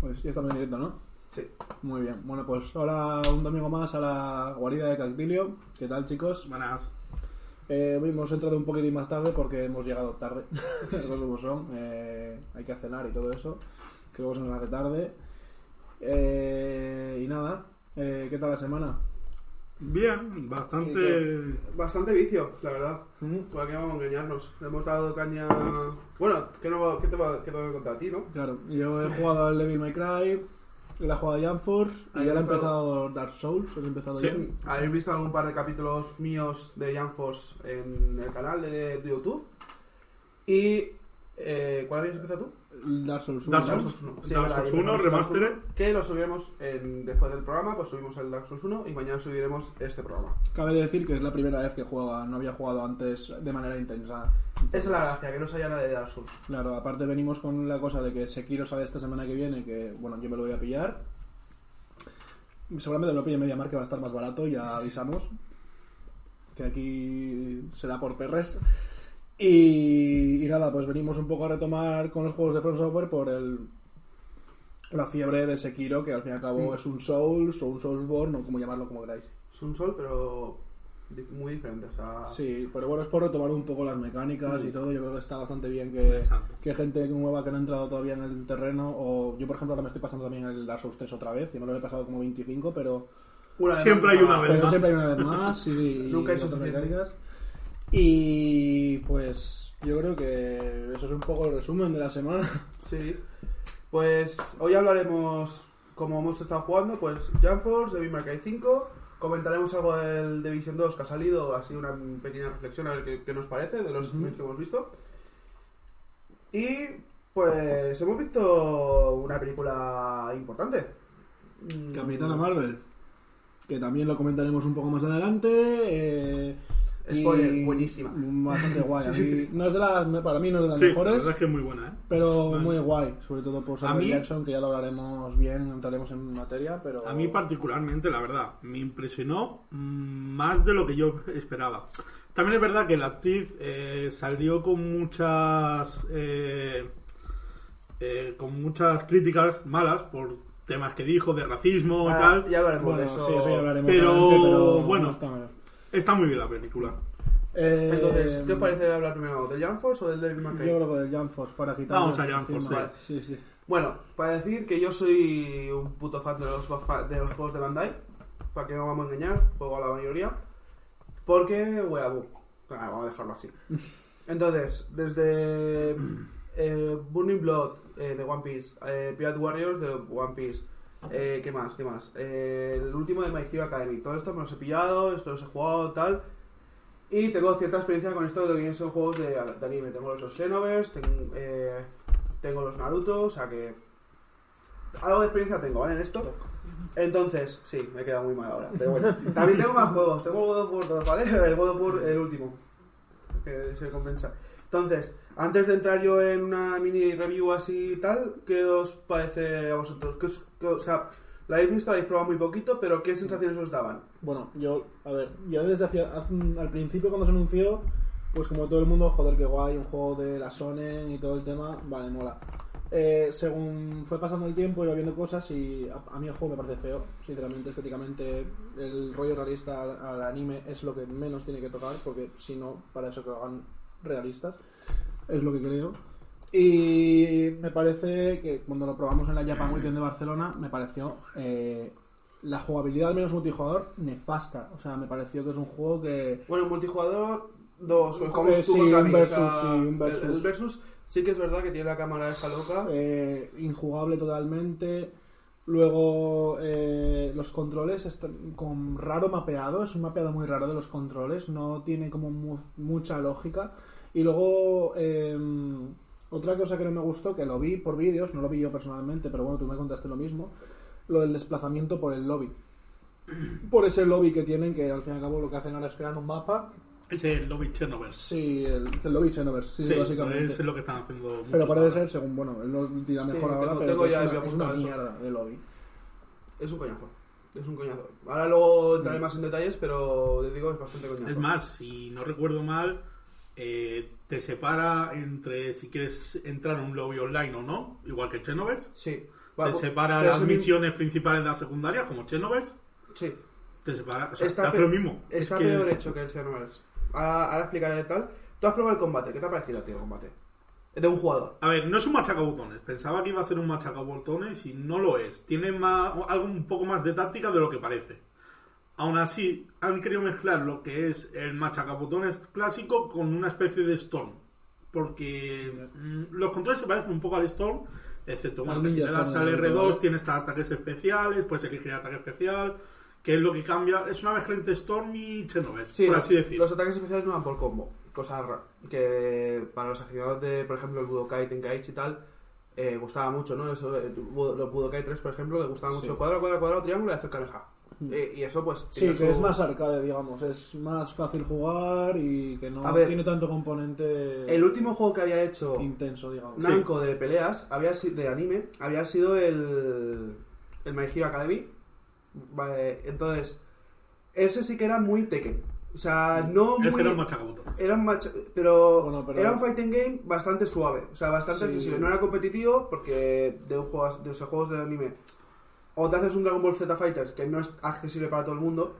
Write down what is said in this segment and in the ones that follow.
Pues ya estamos en directo, ¿no? Sí. Muy bien. Bueno, pues ahora un domingo más a la guarida de Casbilio. ¿Qué tal, chicos? Buenas. Eh, hoy hemos entrado un poquitín más tarde porque hemos llegado tarde. Como son. Eh, hay que cenar y todo eso. Que luego se nos hace tarde. Eh, y nada. Eh, ¿Qué tal la semana? Bien, bastante. Bastante vicio, la verdad. ¿Por qué vamos a engañarnos? Le hemos dado caña. Bueno, ¿qué, no, qué te, va, qué te voy a contar a ti, no? Claro, yo he jugado al Devil May Cry. Él ha jugado a Jump Force. Y ya le he empezado Dark Souls. He empezado Sí. ¿Habéis visto algún par de capítulos míos de Force en el canal de, de YouTube? Y. Eh, ¿Cuál habías empezado tú? Dark Souls Dark 1. Souls. Souls 1. Dark Souls 1 Remastered. Que lo subiremos en- después del programa, pues subimos el Dark Souls 1 y mañana subiremos este programa. Cabe decir que es la primera vez que juega. No había jugado antes de manera intensa. Esa es la gracia, que no se haya nada de Dark Souls. Claro, aparte venimos con la cosa de que Sekiro sale esta semana que viene, que bueno, yo me lo voy a pillar. Seguramente me lo pille en Mediamar que va a estar más barato, ya avisamos. Que aquí será por perres. Y, y nada, pues venimos un poco a retomar con los juegos de From Software por el la fiebre de Sekiro, que al fin y al cabo Mm. es un Souls o un Soulsborne, o como llamarlo como queráis. Es un sol, pero muy diferente. O sea, Sí, pero bueno, es por retomar un poco las mecánicas y todo. Yo creo que está bastante bien que, que gente nueva que no ha entrado todavía en el terreno. O yo, por ejemplo, ahora me estoy pasando también el Dark Souls 3 otra vez. Yo me lo he pasado como 25, pero, una vez Siempre hay una vez más. siempre hay una vez más. Nunca hay otras suficiente. mecánicas. Y pues yo creo que eso es un poco el resumen de la semana. Sí. Pues hoy hablaremos, como hemos estado jugando, pues Jump Force, Devil May Cry 5. Comentaremos algo del Division 2 que ha salido, así una pequeña reflexión a ver qué, qué nos parece de los streams que hemos visto. Y pues hemos visto una película importante. Mm, Capitana Marvel, que también lo comentaremos un poco más adelante. eh, Spoiler, buenísima. Bastante guay. A mí- no es de las, para mí no es de las Sí, la mejores. verdad es que es muy buena, ¿eh? Pero Vale. muy guay, sobre todo por Samuel Jackson, que ya lo hablaremos bien, entraremos en materia, pero... A mí particularmente, la verdad, me impresionó mm, más de lo que yo esperaba. También es verdad que la actriz eh, salió con muchas eh, eh, con muchas críticas malas por temas que dijo de racismo y Ah, tal. ya hablaremos Bueno, de eso. sí, eso ya hablaremos Pero, pero bueno. Está muy bien la película. Eh, Entonces, ¿qué os parece hablar primero? ¿Del Jump Force o del Devil May Cry? Yo creo que del Jump Force, para quitar... Vamos a Jump Force, vale. Sí, sí. Bueno, para decir que yo soy un puto fan de los, de los juegos de Bandai, para que no vamos a engañar, juego a la mayoría, porque weabu. Ah, vamos a dejarlo así. Entonces, desde eh, Burning Blood eh, de One Piece, eh, Pirate Warriors de One Piece, eh, ¿qué más? ¿Qué más? Eh, el último de My Hero Academy, todo esto me los he pillado, esto los he jugado, tal. Y tengo cierta experiencia con esto de lo que son juegos de, de anime. Tengo los Xenoverse, ten- eh, tengo los Naruto, o sea que. Algo de experiencia tengo, ¿vale? En esto. Entonces, sí, me he quedado muy mal ahora. Pero bueno, también tengo más juegos. Tengo el God of War 2, ¿vale? El God of War, el último. Que se compensa. Entonces, antes de entrar yo en una mini review así y tal, ¿qué os parece a vosotros? ¿Qué os- qué o sea, la habéis visto, la habéis probado muy poquito, pero ¿qué sensaciones os daban? Bueno, yo, a ver, yo desde hacia, al principio cuando se anunció, pues como todo el mundo, joder, qué guay, un juego de la Sony y todo el tema, vale, mola. Eh, según fue pasando el tiempo, iba viendo cosas y a, a mí el juego me parece feo, sinceramente, estéticamente, el rollo realista al, al anime es lo que menos tiene que tocar, porque si no, para eso que lo hagan realistas, es lo que creo. Y me parece que cuando lo probamos en la Japan Weekend de Barcelona, me pareció eh, la jugabilidad, al menos multijugador, nefasta. O sea, me pareció que es un juego que. Bueno, multijugador, dos, Eh, jugamos tú sí, un versus, o sea, sí, un el- versus. El, versus sí que es verdad que tiene la cámara esa loca. eh, injugable totalmente. Luego, eh, los controles están con raro mapeado. Es un mapeado muy raro de los controles. No tiene como mu- mucha lógica. Y luego, eh, Otra cosa que no me gustó, que lo vi por vídeos, no lo vi yo personalmente, pero bueno, tú me contaste lo mismo, lo del desplazamiento por el lobby. Por ese lobby que tienen, que al fin y al cabo lo que hacen ahora es crear un mapa. Ese es el lobby Chernobyl. Sí, el, el lobby Xenoverse, sí, Sí, básicamente. es lo que están haciendo. Pero parece ahora. ser, según, bueno, él lo dirá Sí, mejor ahora, tengo- pero tengo ya es, una, es una mierda de lobby. Es un coñazo. Es un coñazo. Ahora luego entraré más en detalles, pero te digo, es bastante coñazo. Es más, si no recuerdo mal, eh, te separa entre si quieres entrar en un lobby online o no, igual que Chernobyl. Sí. Te separa las es misiones principales de la secundaria, como Chernobyl. Sí. Te separa, o sea, Está te hace lo mismo. Es Está que- peor hecho que el ahora explicaré tal. Tú has probado el combate. ¿Qué te ha parecido a ti el combate? De un jugador. A ver, no es un machacabotones. Pensaba que iba a ser un machacabotones y no lo es. Tiene más, algo un poco más de táctica de lo que parece. Aún así, han querido mezclar lo que es el machacabotones clásico con una especie de Storm. Porque mm, los controles se parecen un poco al Storm, excepto que si le das al ¿no? R2 tienes ataques especiales, puedes elegir ataque especial, que es lo que cambia. Es una mezcla entre Storm y Chernobyl, Sí, por los, así decirlo. los ataques especiales no van por combo. Cosa que para los aficionados de, por ejemplo, el Budokai Tenkaichi y tal, eh, gustaba mucho, ¿no? Eso, eh, los Budokai 3, por ejemplo, le gustaba mucho Sí. cuadrado, cuadrado, cuadrado, triángulo y hacer Kameha. Eh, y eso, pues. Sí, que su- es más arcade, digamos, es más fácil jugar y que no A ver, tiene tanto componente El último juego que había hecho intenso, digamos. Namco de peleas, había de anime, había sido el. El My Hero Academy. Vale, entonces, ese sí que era muy Tekken. O sea, no muy. Ese era un machacabotones. Era un macha- pero, Bueno, pero- era un fighting game bastante suave, o sea, bastante Sí. accesible. No era competitivo porque de, un juego, de esos juegos de anime o te haces un Dragon Ball Z Fighters que no es accesible para todo el mundo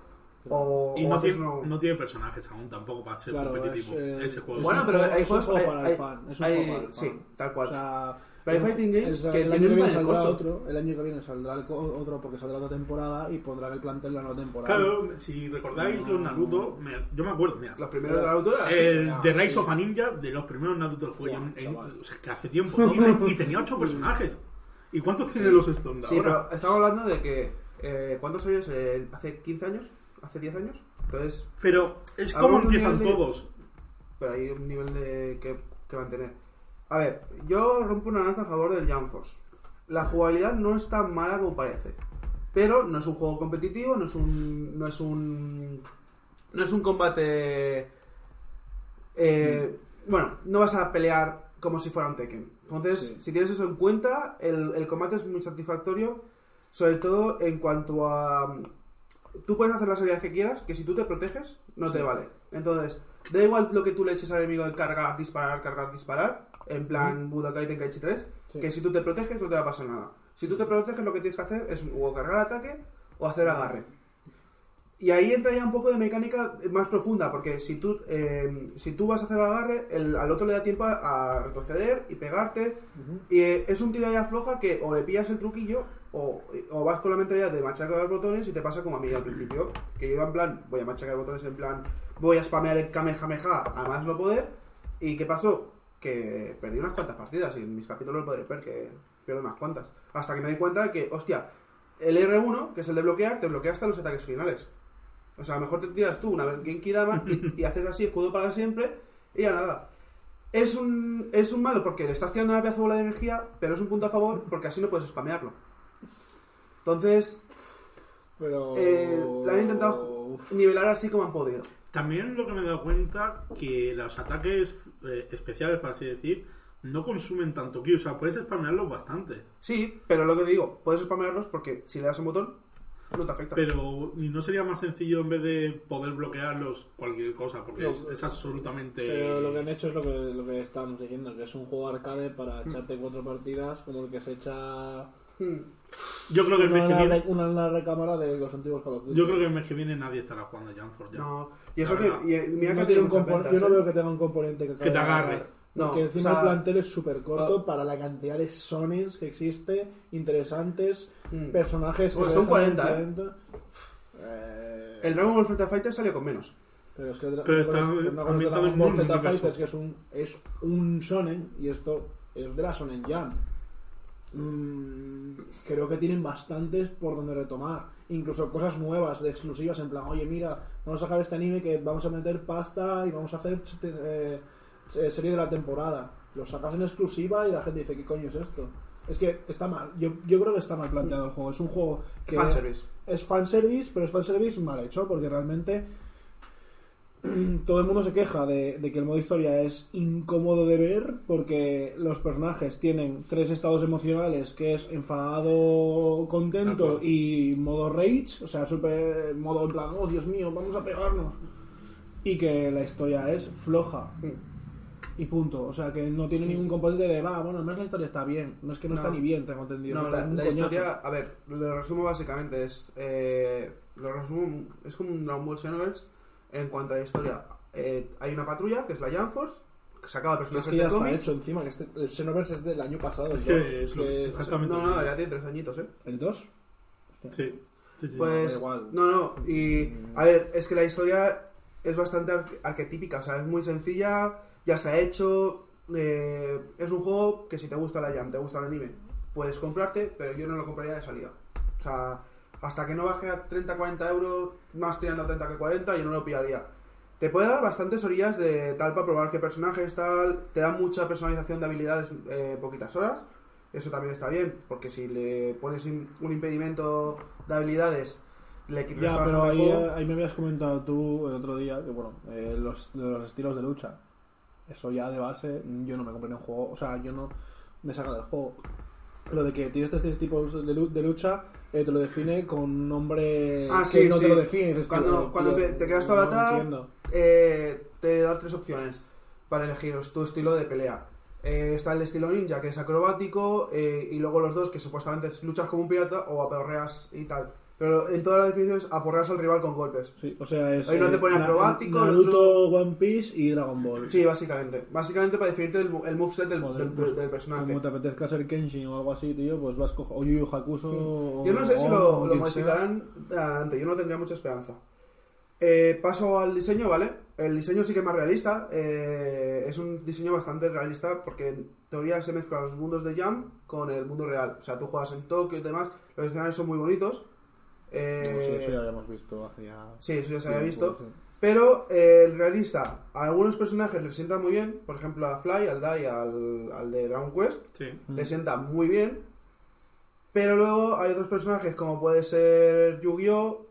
o, Y o no tiene, uno- no tiene personajes aún tampoco para ser Claro, competitivo. es, eh, ese juego. Bueno, pero juego- hay juegos juego para el fan, es un hay- juego para el fan. sí, tal cual. O sea, Pero hay fighting games el, que el año que viene saldrá corto. otro, el año que viene saldrá otro porque saldrá otra temporada y pondrán el plantel de la nueva temporada. Claro, si recordáis los Naruto, me- yo me acuerdo, mira. los primeros de Naruto. El The Rise sí. of a Ninja, de los primeros Naruto que fue Buah, en- en- o sea, que hace tiempo. Y, y tenía ocho personajes. ¿Y cuántos tiene los Stone de Sí, ahora? pero estamos hablando de que eh, ¿cuántos años? Eh, ¿Hace 15 años? ¿Hace 10 años? Entonces, Pero es como Hablamos de un empiezan nivel de- todos. pero hay un nivel de que, que mantener. A ver, yo rompo una lanza a favor del Jump Force. La jugabilidad no es tan mala como parece. Pero no es un juego competitivo, no es un. no es un. no es un combate. eh, Bueno, no vas a pelear como si fuera un Tekken. Entonces, Sí. si tienes eso en cuenta, el, el combate es muy satisfactorio. Sobre todo en cuanto a. Tú puedes hacer las habilidades que quieras, que si tú te proteges, no te vale. Entonces, da igual lo que tú le eches al enemigo de cargar, disparar, cargar, disparar, en plan Budokai Tenkaichi 3, Sí. que si tú te proteges no te va a pasar nada. Si tú te proteges lo que tienes que hacer es o cargar ataque o hacer agarre. Y ahí entra ya un poco de mecánica más profunda, porque si tú, eh, si tú vas a hacer agarre, el, al otro le da tiempo a, a retroceder y pegarte. Y eh, es un tira y afloja que o le pillas el truquillo o, o vas con la mentalidad de machacar los botones y te pasa como a mí al principio, que yo iba en plan, voy a machacar botones en plan, voy a spamear el Kamehameha a más no poder. ¿Y qué pasó? Que perdí unas cuantas partidas y en mis capítulos lo podréis ver que pierdo unas cuantas. Hasta que me di cuenta que, hostia, el R1, que es el de bloquear, te bloquea hasta los ataques finales. O sea, a lo mejor te tiras tú una Genki Dama y, y haces así, escudo para siempre, y ya nada. Es un, es un malo porque le estás tirando una de bola de energía, pero es un punto a favor porque así no puedes spamearlo. Entonces, Pero. eh, la han intentado nivelar así como han podido. También lo que me he dado cuenta que los ataques eh, especiales, por así decir, no consumen tanto ki. O sea, puedes spamearlos bastante. Sí, pero lo que digo, puedes spamearlos porque si le das un botón, no te afecta. Pero ¿y no sería más sencillo en vez de poder bloquearlos cualquier cosa? Porque No, es, es absolutamente... Pero lo que han hecho es lo que, lo que estábamos diciendo, que es un juego arcade para echarte cuatro partidas, como el que se echa Hmm. Yo creo que el una, mes que viene... una en la recámara de los antiguos Call of Duty. Yo creo que el mes que viene nadie estará jugando a Jump Force ya. No, y eso que. y- y mira que No ha tiene un muchas compon- ventas, yo no ¿eh? veo que tenga un componente que, Que te agarre. No, Porque encima o sea- el plantel es súper corto Ah. para la cantidad de Sonys que existe, interesantes, Mm. personajes Pues son dejan 40, ¿eh? Eh, El Dragon Ball Z Fighter salió con menos. Pero es que el Pero el está Dragon Ball Dragon Z universo. Fighters, que es un, es un Sonen, y esto es de la Sonen Jam. Mm, creo que tienen bastantes por donde retomar. Incluso cosas nuevas, de exclusivas, en plan, oye, mira, vamos a sacar este anime que vamos a meter pasta y vamos a hacer eh, serie de la temporada. lo sacas en exclusiva y la gente dice, ¿qué coño es esto? Es que está mal, yo, yo creo que está mal planteado el juego. Es un juego que Fanservice. es fanservice, pero es fanservice mal hecho, porque realmente todo el mundo se queja de, de que el modo historia es incómodo de ver, porque los personajes tienen tres estados emocionales, que es enfadado, contento y modo rage, o sea, super modo en plan, oh Dios mío, vamos a pegarnos. Y que la historia es floja. Y punto. O sea, que no tiene ningún componente de, va, bueno, al menos la historia está bien. No es que no, No. está ni bien, tengo entendido. No, está la, la historia, a ver, lo resumo básicamente, es eh, lo resumo, es como un Dragon Ball Xenoverse en cuanto a la historia. Eh, hay una patrulla, que es la Jump Force, que sacaba Que es personajes que ya de está hecho encima, que este, el Xenoverse es del año pasado. Es el que dos, es lo- que exactamente. No, no, ya tiene tres añitos, ¿eh? ¿El 2? Sí, sí, sí. Pues, da igual. no, no, y a ver, es que la historia es bastante arque- arquetípica, o sea, es muy sencilla, ya se ha hecho, eh, es un juego que si te gusta la Jam, te gusta el anime, puedes comprarte, pero yo no lo compraría de salida. O sea, hasta que no baje a 30-40 euros, más tirando a 30 que 40, yo no lo pillaría. Te puede dar bastantes orillas de tal para probar qué personajes, tal, te da mucha personalización de habilidades eh, poquitas horas, eso también está bien, porque si le pones un impedimento de habilidades, le quitas Ya, pero ahí, juego. ahí me habías comentado tú el otro día que, bueno, eh, los, los estilos de lucha. Eso ya de base, yo no me compré en un juego. O sea, yo no me saca del juego. Lo de que tienes estos tipos de, lu- de lucha, eh, te lo define con un nombre Ah, que sí, no sí. te lo define. Cuando, tío, cuando tío, te te creas tu no eh, te da tres opciones para elegir tu estilo de pelea. Eh, está el estilo ninja, que es acrobático, eh, y luego los dos, que supuestamente es luchas como un pirata o aporreas y tal. Pero en todas las definiciones aporreas al rival con golpes. Sí, o sea, es. Ahí no te eh, pone Na- acrobático, Naruto, One Piece y Dragon Ball. Sí, básicamente. Básicamente para definirte el, el moveset del, Joder, del- pues, del personaje. Como te apetezca ser Kenshin o algo así, tío, pues vas cojo o Yu Yu Hakusho. o- Yo no sé si lo, o lo modificarán antes, yo no tendría mucha esperanza. Eh, paso al diseño, ¿vale? El diseño sí que es más realista. eh, es un diseño bastante realista porque en teoría se mezclan los mundos de Jam con el mundo real. O sea, tú juegas en Tokio y demás, los escenarios son muy bonitos. Eh, sea. No, sí, eso ya lo habíamos visto sí, eso ya se había visto. sí. Pero eh, el realista, a algunos personajes les sienta muy bien. Por ejemplo, a Fly, al Dai, al, al de Dragon Quest. Sí. le sienta muy bien. Pero luego hay otros personajes, como puede ser Yu-Gi-Oh!,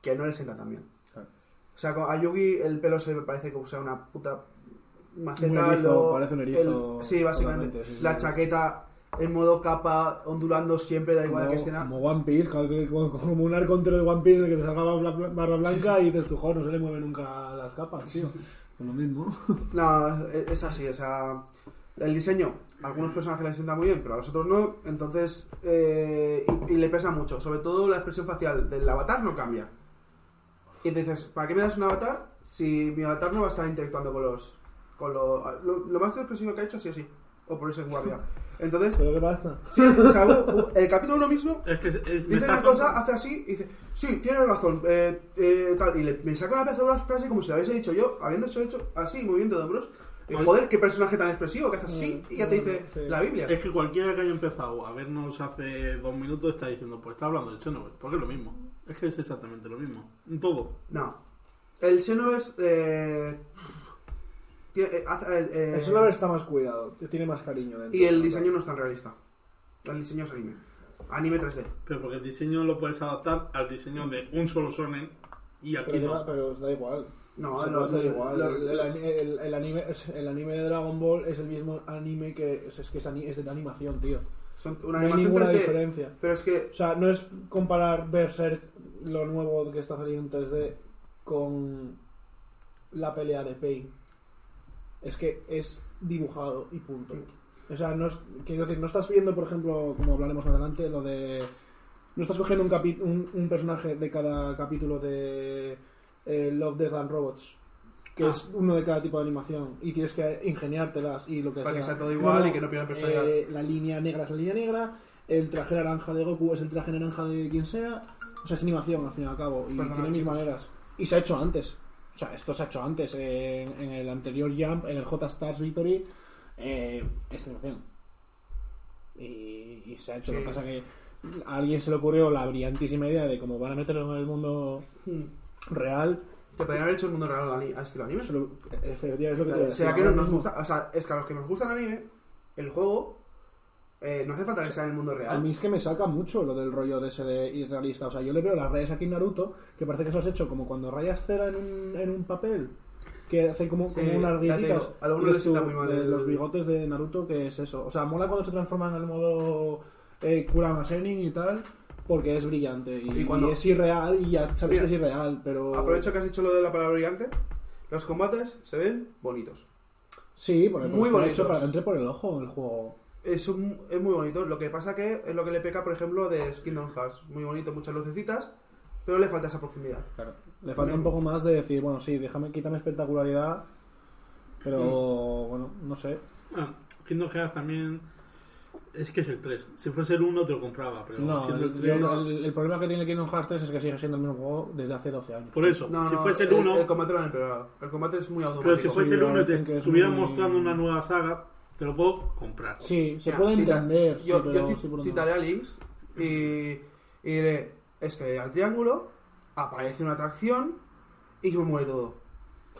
que no le sienta tan bien. Claro. O sea, a Yugi el pelo se me parece que usa una puta maceta. Un erizo, parece un erizo el- sí, básicamente. totalmente, sí, sí, la chaqueta en modo capa, ondulando siempre, da igual como, que esté nada. como One Piece, como, como- un arco entero de One Piece en el que te salga bla- barra blanca y dices, tu joder, no se le mueve nunca las capas, tío. Pues lo mismo. No, es es así, o sea, el diseño, a algunos personajes les sienta muy bien, pero a los otros no, entonces, eh, y, y le pesa mucho, sobre todo la expresión facial del avatar no cambia. Y te dices, ¿para qué me das un avatar si mi avatar no va a estar interactuando con los... Con lo, lo, lo más expresivo que ha hecho, sí o sí, o por ese en guardia. Entonces, ¿Pero qué pasa? sí, o sea, el capítulo uno mismo Es que es, es- me Dice una cosa, hace así y dice, sí, tienes razón, eh, eh, tal, y le, me saca una pedazo de una frase como si la hubiese dicho yo, habiendo hecho, hecho así, moviendo de hombros. Y, joder, qué personaje tan expresivo, que hace así y ya te dice Sí. la Biblia. Es que cualquiera que haya empezado a vernos hace dos minutos está diciendo, pues está hablando de Chernobyl, porque es lo mismo. Es que es exactamente lo mismo. En todo. No. El Xenoverse, eh, tiene- eh, eh, eh, El Solar está más cuidado, tiene más cariño dentro. y el diseño no es tan realista. El diseño es anime. Anime 3D. Pero porque el diseño lo puedes adaptar al diseño de un solo shonen y aquí Pero, no. pero da igual. No, hacer lo- igual. el, el ani- el- el anime, es- el anime de Dragon Ball es el mismo anime que es, es que es, ani- es de animación, tío. son No hay ninguna 3D. diferencia. Pero es que O sea, no es comparar Berserk, lo nuevo que está saliendo en 3D, con la pelea de Pain. Es que es dibujado y punto. O sea, no es, quiero decir, no estás viendo, por ejemplo, como hablaremos más adelante, lo de. No estás cogiendo un, capi- un, un personaje de cada capítulo de eh, Love, Death and Robots, que Ah. es uno de cada tipo de animación, y tienes que ingeniártelas y lo que Para que sea. todo igual y que no pierda personalidad. eh, la línea negra es la línea negra, el traje naranja de Goku es el traje naranja de quien sea. O sea, es animación al fin y al cabo, y Perdona, tiene mil chicos. maneras. Y se ha hecho antes. O sea, esto se ha hecho antes. En, en el anterior Jump, en el J-Stars Victory, eh, es animación. Y, y se ha hecho. Lo que pasa que a alguien se le ocurrió la brillantísima idea de cómo van a meterlo en el mundo hmm, real que podrían haber hecho el mundo real al estilo anime. Eso lo- efectivamente, es lo que te decía, ¿Será que ahora no nos mismo. gusta? O sea, es que a los que nos gusta el anime, el juego, eh, no hace falta que sea en el mundo A mí real. es que me saca mucho lo del rollo de ese de irrealista. O sea, yo le veo las rayas aquí en Naruto que parece que se has hecho como cuando rayas cera en un, en un papel. Que hacen como, Sí, como unas a algunos mal el- Los bigotes de Naruto, que es eso. O sea, mola cuando se transforman en el modo eh, Kurama Sennin y tal, porque es brillante. Y, Y cuando- y es irreal, y ya sabes Mira, que es irreal, pero. Aprovecho que has dicho lo de la palabra brillante. Los combates se ven bonitos. Sí, porque Muy está hecho bonitos. para que entre por el ojo el juego. Es, un- es muy bonito. Lo que pasa que es lo que le peca, por ejemplo, de Kingdom Hearts. Muy bonito, muchas lucecitas, pero le falta esa profundidad. Claro. Le falta Sí. un poco más de decir, bueno, sí, déjame, quítame espectacularidad, pero Mm. bueno, no sé. Ah, Kingdom Hearts también. Es que es el 3. Si fuese el 1 te lo compraba, pero No, siendo el, el 3. yo- el- el problema que tiene Kingdom Hearts 3 es que sigue siendo el mismo juego desde hace 12 años. Por eso, No, si no, fuese el 1. El, combate lo han empeorado. El combate es muy pero automático. si fuese el Sí, 1 y te estuvieran muy- mostrando una nueva saga, te lo puedo comprar. Sí, se puede cita- entender. Yo, sí, yo sí, citaré a Links y, y diré: es que al triángulo aparece una atracción y se me muere todo.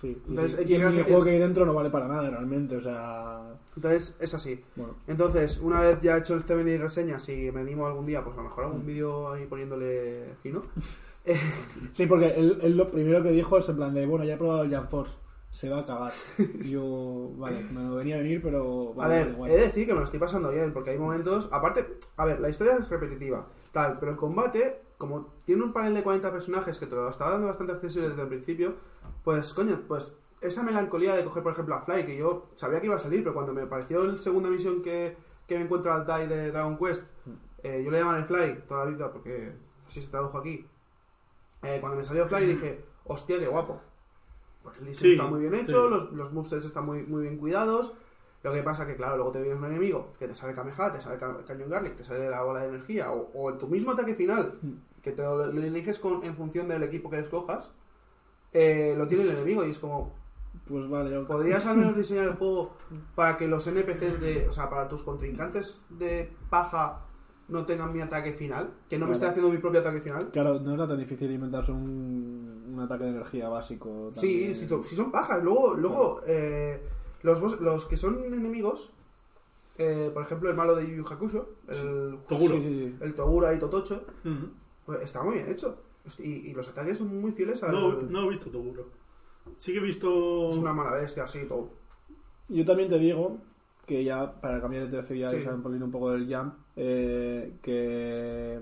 Sí, y- Entonces, y el llega- minijuego que hay dentro no vale para nada realmente, o sea... Entonces es así. Bueno, Entonces, una vez ya hecho este mini reseña, si me animo algún día, pues a lo mejor hago un vídeo ahí poniéndole fino. Sí, porque él, él lo primero que dijo es en plan de, bueno, ya he probado el Jump Force, se va a acabar. Y yo, vale, me lo venía a venir, pero... a ver, vale, he de decir que me lo estoy pasando bien, porque hay momentos. Aparte, a ver, la historia es repetitiva, tal, pero el combate, como tiene un panel de 40 personajes que te lo estaba dando bastante accesible desde el principio, pues, coño, pues esa melancolía de coger, por ejemplo, a Fly, que yo sabía que iba a salir, pero cuando me apareció la segunda misión que, que me encuentro al Tai de Dragon Quest, eh, yo le llamaré Fly toda la vida, porque así se tradujo aquí. Eh, cuando me salió Fly dije, hostia, qué guapo. Porque el diseño Sí, está muy bien hecho, sí. los, los movesets están muy, muy bien cuidados. Lo que pasa que, claro, luego te vienes un enemigo que te sale Kameha, te sale Ca- Cañón Garlic, te sale la bola de energía, o, o en tu mismo ataque final, que te lo, lo eliges con, en función del equipo que escojas, eh, lo tiene el enemigo y es como, Pues vale, yo... ¿podrías al menos diseñar el juego para que los NPCs de, o sea, para tus contrincantes de paja no tengan mi ataque final? Que no me esté haciendo mi propio ataque final. Claro, no era tan difícil inventarse un, un ataque de energía básico. Sí, también. si, si son pajas. Luego, luego eh, los, los que son enemigos, eh, por ejemplo, el malo de Yu Yu Hakusho, el, Toguro. Sí, sí, sí. el Togura y Totocho, pues está muy bien hecho. Y, y los ataques son muy fieles al... No, no he visto Toguro. Sí que he visto. Es una mala bestia, así todo. Yo también te digo que ya, para cambiar de tercio ya Sí. y poner un poco del jump, eh, que,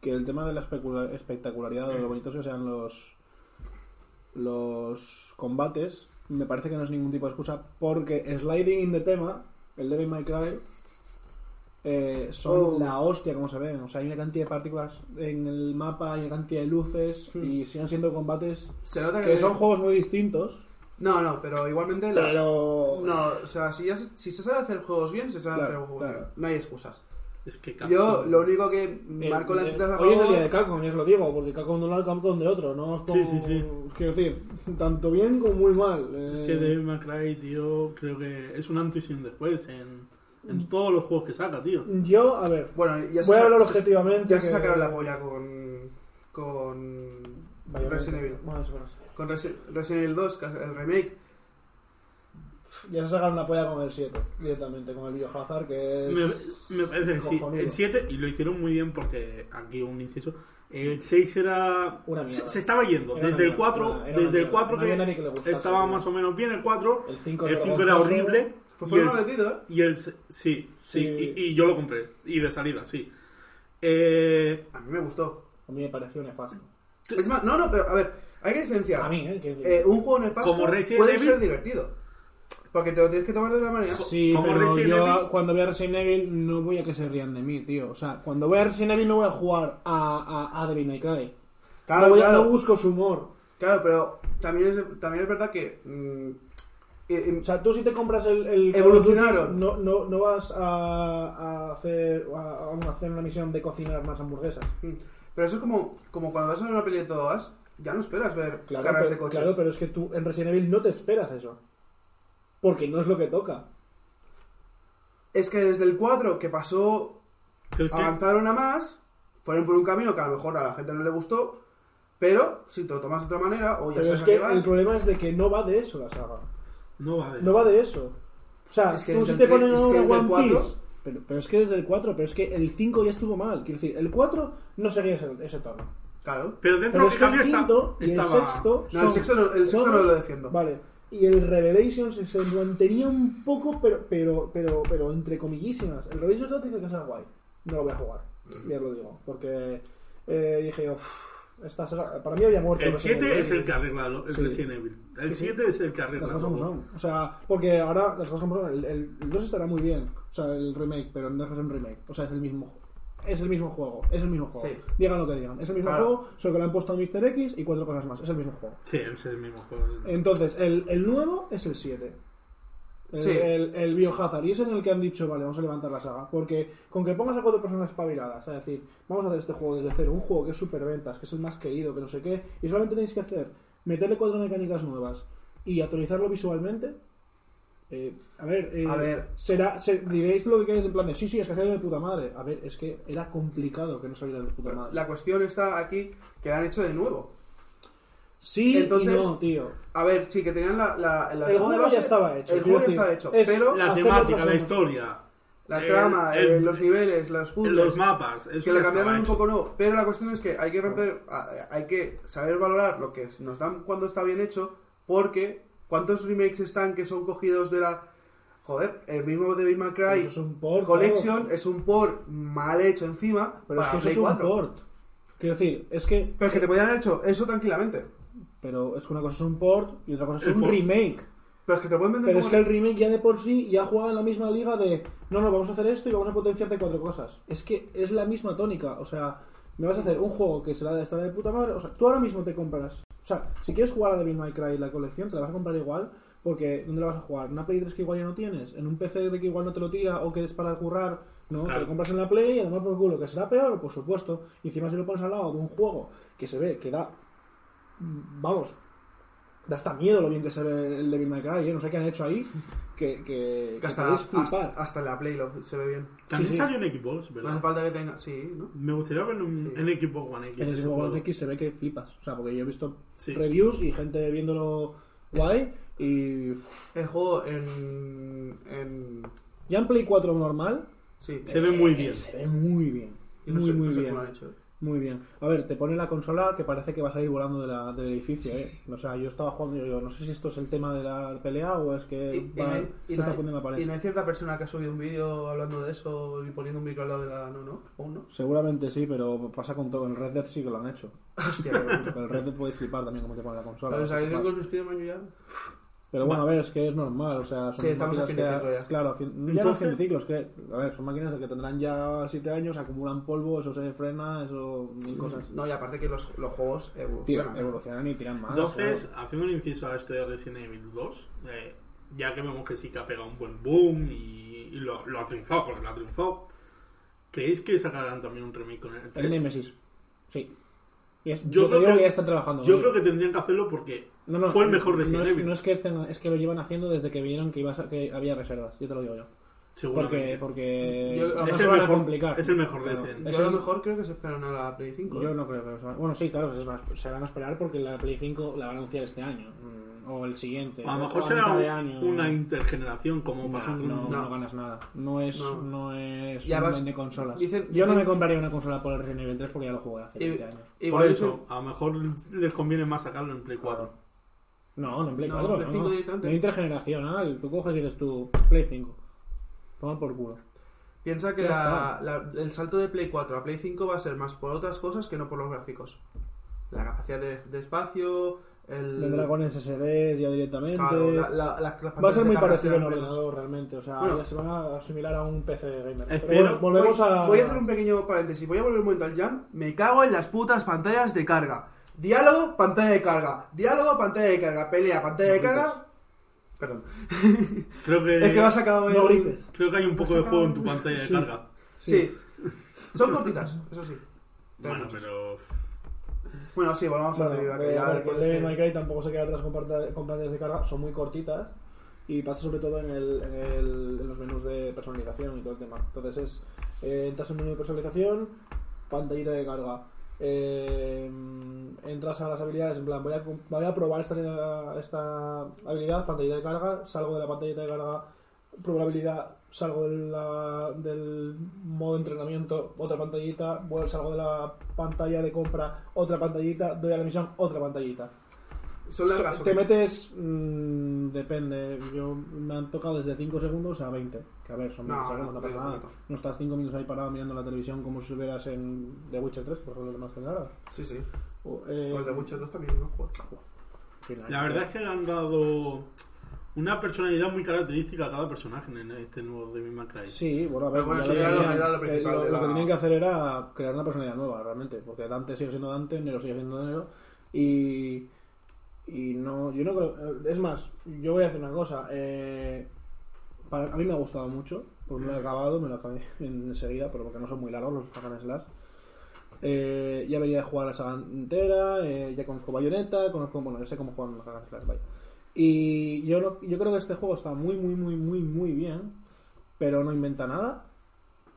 que el tema de la espectacularidad o de lo bonitos que sean los, los combates, me parece que no es ningún tipo de excusa, porque sliding in the tema, el Devil May Cry, eh, son Oh. la hostia como se ven. O sea, hay una cantidad de partículas en el mapa, hay una cantidad de luces Hmm. y siguen siendo combates Se nota que son juegos muy distintos, No, no, pero igualmente... la-. No, o sea, si, ya se- si se sabe hacer juegos bien, se sabe Claro, hacer juegos claro. bien. No hay excusas. Es que Capcom- Yo lo único que Eh, marco la eh, cita Hoy es el día de Capcom, ya os lo digo, porque Capcom de un lado, Capcom de otro. No os Sí, sí, sí. Quiero decir, tanto bien como muy mal. eh, Es que Devil May Cry, tío, creo que es un antes y un después en, en todos los juegos que saca, tío. Yo, a ver, Bueno, ya se voy a hablar se- objetivamente. Ya se que- sacaron la polla con... Con... Resident Evil. Bueno, eso es. Con Resi- Resident Evil 2, que es el remake. Ya se sacaron la polla con el 7, directamente, con el Biohazard, que es. Me, me parece que sí. El 7, y lo hicieron muy bien porque aquí un inciso. El 6 era. Una mierda. Se, se estaba yendo. Era desde el 4, mierda, era una desde el mierda. 4 No había que que gustase, estaba más o menos bien. El 4, El 5 el es 5 era horrible. Pues y fue el, mal vendido, ¿eh? y el sí, sí, Sí. Y, y yo lo compré. Y de salida, sí. Eh, A mí me gustó. A mí me pareció nefasto. Es más, no, no, pero a ver, hay que diferenciar. A mí, ¿eh? Decir. Eh, un juego nefasto Como Resident puede Evil. ser divertido. Porque te lo tienes que tomar de otra manera. Sí, como pero Resident yo Evil. cuando voy a Resident Evil no voy a que se rían de mí, tío. O sea, cuando voy a Resident Evil no voy a jugar a, a, a Devil May Cry. Claro, no, voy claro. no busco su humor. Claro, pero también es, también es verdad que. mm, eh, eh, O sea, tú si te compras el... el Evolucionaron. No, no, no vas a, a hacer, a, a hacer una misión de cocinar más hamburguesas. mm, pero eso es como, como cuando vas a ver una peli de todo gas, ya no esperas ver Claro, carreras pero, de coches. claro, pero es que tú en Resident Evil no te esperas eso. Porque no es lo que toca. Es que desde el 4 que pasó, avanzaron a más, fueron por un camino que a lo mejor a la gente no le gustó, Pero si te lo tomas de otra manera, o ya Pero es que el problema es de que no va de eso la saga. No va de No va de eso. O sea, Es que tú desde si te el tre- ponen es que ahora desde el One 4 Piece... Pero, pero es que desde el 4, pero es que el 5 ya estuvo mal. Quiero decir, el 4 no seguía ese, ese tono. Claro. Pero dentro Pero de es lo que que cambia el está, el estaba... sexto No, el sexto no- el sexto no lo defiendo. Vale. Y el Revelations se mantenía un poco, pero, pero, pero, pero entre comillísimas. El Revelations no dice que sea guay. No lo voy a jugar. Ya lo digo. Porque eh, dije yo, "Uf, esta saga- para mí había muerto. El Resident 7 Evil". es el que arregla lo- el Sí. Resident Evil. El Sí, sí. 7 es el que arregla Las cosas como son. O sea, porque ahora las cosas como son. El, el, el 2 estará muy bien. O sea, el remake, pero no ser un remake. O sea, es el mismo es el mismo juego, es el mismo juego. Sí. Digan lo que digan, es el mismo Claro. juego, solo que le han puesto a Mr. X y cuatro cosas más, es el mismo juego. Sí, es el mismo juego. Entonces, el, el nuevo es el 7. El, Sí. el, el Biohazard. Y es en el que han dicho, vale, vamos a levantar la saga. Porque con que pongas a cuatro personas espabiladas, es decir, vamos a hacer este juego desde cero, un juego que es superventas, que es el más querido, que no sé qué, y solamente tenéis que hacer, meterle cuatro mecánicas nuevas y actualizarlo visualmente. Eh, a ver, eh, A ver. será, se- diréis lo que queráis en plan de sí, sí, es que salió de puta madre. A ver, es que era complicado que no saliera de puta madre. La cuestión está aquí que la han hecho de nuevo. Sí Entonces, y no, tío. A ver, sí, que tenían la, la, la- El juego de juego base- ya estaba hecho. El juego ya estaba hecho, es pero La temática, la historia. la el- trama, el- eh, los niveles, los puzzles, los mapas. Eso que estaba cambiaron un poco no. Pero la cuestión es que hay que romper, hay que saber valorar lo que nos dan cuando está bien hecho, porque ¿cuántos remakes están que son cogidos de la Joder, el mismo Devil May Cry es un port, Collection claro. es un port mal hecho encima Pero es que eso Play es un 4. port. Quiero decir, es que. Pero es que te podrían haber hecho eso tranquilamente. Pero es que una cosa es un port y otra cosa es El un port. remake. Pero es que te pueden vender Pero es que el remake ya de por sí ya juega en la misma liga de. No, no, vamos a hacer esto y vamos a potenciarte cuatro cosas. Es que es la misma tónica. O sea, me vas a hacer un juego que será de estar de puta madre. O sea, tú ahora mismo te compras. O sea, si quieres jugar a Devil May Cry la colección, te la vas a comprar igual. Porque, ¿dónde la vas a jugar? ¿En una Play 3 que igual ya no tienes? ¿En un PC de que igual no te lo tira o que es para currar? No, te lo compras en la Play y además por culo, que será peor, por supuesto. Y encima si lo pones al lado de un juego que se ve, que da. mm, Vamos, da hasta miedo lo bien que se ve el Devil May Cry, ¿eh? No sé qué han hecho ahí, que, que, que que hasta, podéis hasta, flipar. hasta en la Play lo- se ve bien. También Sí, sí. salió en Xbox, No hace ¿verdad? falta que tenga. Sí, ¿no? Me gustaría verlo en, Sí. en Xbox One X. En Xbox. One X se ve que flipas. O sea, porque yo he visto Sí. reviews y gente viéndolo guay y... El juego en. en Ya en Play 4 normal, sí. Se ve muy bien. se ve muy bien. Y no muy, sé- muy no sé bien. cómo lo han hecho, ¿eh? Muy bien. A ver, te pone la consola que parece que va a salir volando de la- del edificio, ¿eh? O sea, yo estaba jugando y yo, no sé si esto es el tema de la pelea o es que Y, y va- no hay, y se no está hay- poniendo en la pared. y no hay cierta persona que ha subido un vídeo hablando de eso y poniendo un micro al lado de la. No, no, aún no. Seguramente sí, pero pasa con todo. En Red Dead sí que lo han hecho. Hostia, Pero el Red Dead puede flipar también como te pone la consola. Pero vas salieron con Spider-Man ya. Pero bueno, a ver, es que es normal, o sea, son Sí, estamos a fin de ciclo ya. claro, fin- ya no fin de ciclo, es que, a ver, son máquinas que tendrán ya 7 años, acumulan polvo, eso se frena, eso, mil cosas. No, y aparte que los, los juegos Tiran, evolucionan. evolucionan y tiran más. Entonces, claro. haciendo un inciso a esto de Resident Evil 2, eh, ya que vemos que sí que ha pegado un buen boom y, y lo, lo ha triunfado, porque lo ha triunfado, ¿creéis que sacarán también un remake con el 3? El Nemesis, sí. Y es- Yo yo, creo creo que, que- ya están trabajando. Yo creo ello. que tendrían que hacerlo porque No, no, fue el mejor no Resident es, Evil. no es que tenga- es que lo llevan haciendo desde que vieron que, ibas a- que había reservas, yo te lo digo yo. Porque, seguramente. porque Yo- no es, el mejor, complicar. es el mejor Claro. Resident. Yo a lo mejor creo que se esperan a la Play 5. Yo ¿eh? no creo que se van- Bueno, sí, claro, se van a- se van a esperar porque la Play 5 la van a anunciar este año. mm, O el siguiente. A lo mejor será mitad un- de año. una intergeneración como pasó en no, no, No. ganas nada. No es, No. no. es Ya un vas- vende consolas. dicen- Yo no me compraría una consola por el Resident Evil 3 porque ya lo jugué hace Y- 20 años. Por dicen- eso, a lo mejor les conviene más sacarlo en Play 4. No, no en Play No, 4. Play no, 5 no. directamente. No intergeneracional. Tú coges y dices tú, Play 5. Toma por culo. Piensa que la- la- el salto de Play 4 a Play 5 va a ser más por otras cosas que no por los gráficos. La capacidad de, de espacio, el... Vendrá con SSDs ya directamente. Claro, la- la- la- Va a ser muy parecido en ordenador realmente. O sea, Bueno. ya se van a asimilar a un PC gamer. Pero Espero- bueno, volvemos voy, a. voy a hacer un pequeño paréntesis. Voy a volver un momento al jam. Me cago en las putas pantallas de carga. Diálogo, pantalla de carga. Diálogo, pantalla de carga. Pelea, pantalla de No carga. Perdón. Creo que, Es que ha sacado el... No grites. creo que hay un poco de juego en tu pantalla de Sí. carga. Sí. Son cortitas, eso sí. Bueno, muchas. pero Bueno, sí, volvamos a Bueno, la eh, a ver, que el de- Devil May Cry tampoco se queda atrás con, con pantallas de carga, son muy cortitas y pasa sobre todo en, el, en, el- en los menús de personalización y todo el tema. Entonces es, eh, entras en menú de personalización, pantallita de carga. Eh, entras a las habilidades, en plan, voy a, voy a probar esta, esta habilidad, pantallita de carga, salgo de la pantallita de carga, habilidad, salgo de la- del modo entrenamiento, otra pantallita, salgo de la pantalla de compra, otra pantallita, doy a la misión, otra pantallita. Son largas. So- ¿o te metes, mm, depende, yo me han tocado desde 5 segundos a 20, que a ver, son 20 No, segundos, no no, pasa nada. no. No estás 5 minutos ahí parado mirando la televisión como si estuvieras en The Witcher 3, por lo que más te ahora. Sí, sí. O, eh, Los de Witcher 2 también, ¿no? Joder. La verdad es que le han dado una personalidad muy característica a cada personaje en este nuevo Devil May Cry. Sí, bueno, a ver, Pero bueno, eso lo era tenían. era lo Eh, principal lo, de lo que la- tenían que hacer era crear una personalidad nueva, realmente, porque Dante sigue siendo Dante, Nero sigue siendo Nero, y, y no, yo no creo, es más, yo voy a hacer una cosa, eh, para- a mí me ha gustado mucho, porque me lo he acabado, me lo acabé enseguida, pero porque no son muy largos los hack and slash. Eh, ya venía de jugar la saga entera, eh, ya conozco Bayonetta, conozco, bueno, ya sé cómo juegan los hack and slash, vaya. Y yo, no- yo creo que este juego está muy, muy, muy, muy, muy bien, pero no inventa nada.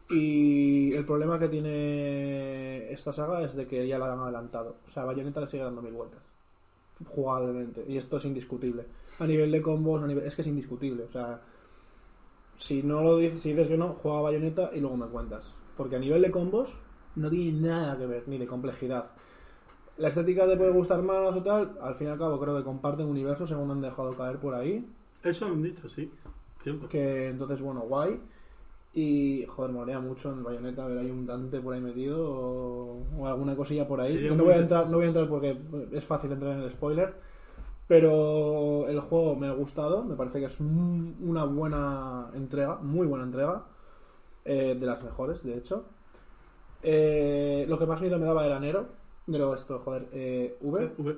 Y el problema que tiene esta saga es de que ya la han adelantado. O sea, Bayonetta le sigue dando mil vueltas. Jugablemente. Y esto es indiscutible. A nivel de combos, a nivel... es que es indiscutible. O sea, si no lo dices, si dices que no, juega Bayonetta y luego me cuentas. Porque a nivel de combos no tiene nada que ver, ni de complejidad. La estética te puede gustar más o tal, al fin y al cabo creo que comparten universo según han dejado caer por ahí. Eso han dicho, sí. Que entonces, bueno, guay. Y, joder, me molaría mucho en Bayonetta ver ahí un Dante por ahí metido o, o alguna cosilla por ahí. No voy, a entrar, no voy a entrar porque es fácil entrar en el spoiler. Pero el juego me ha gustado, me parece que es un- una buena entrega, muy buena entrega. eh, de las mejores, de hecho. Eh, lo que más miedo me daba era Nero. Nero, esto, joder, eh, V. V.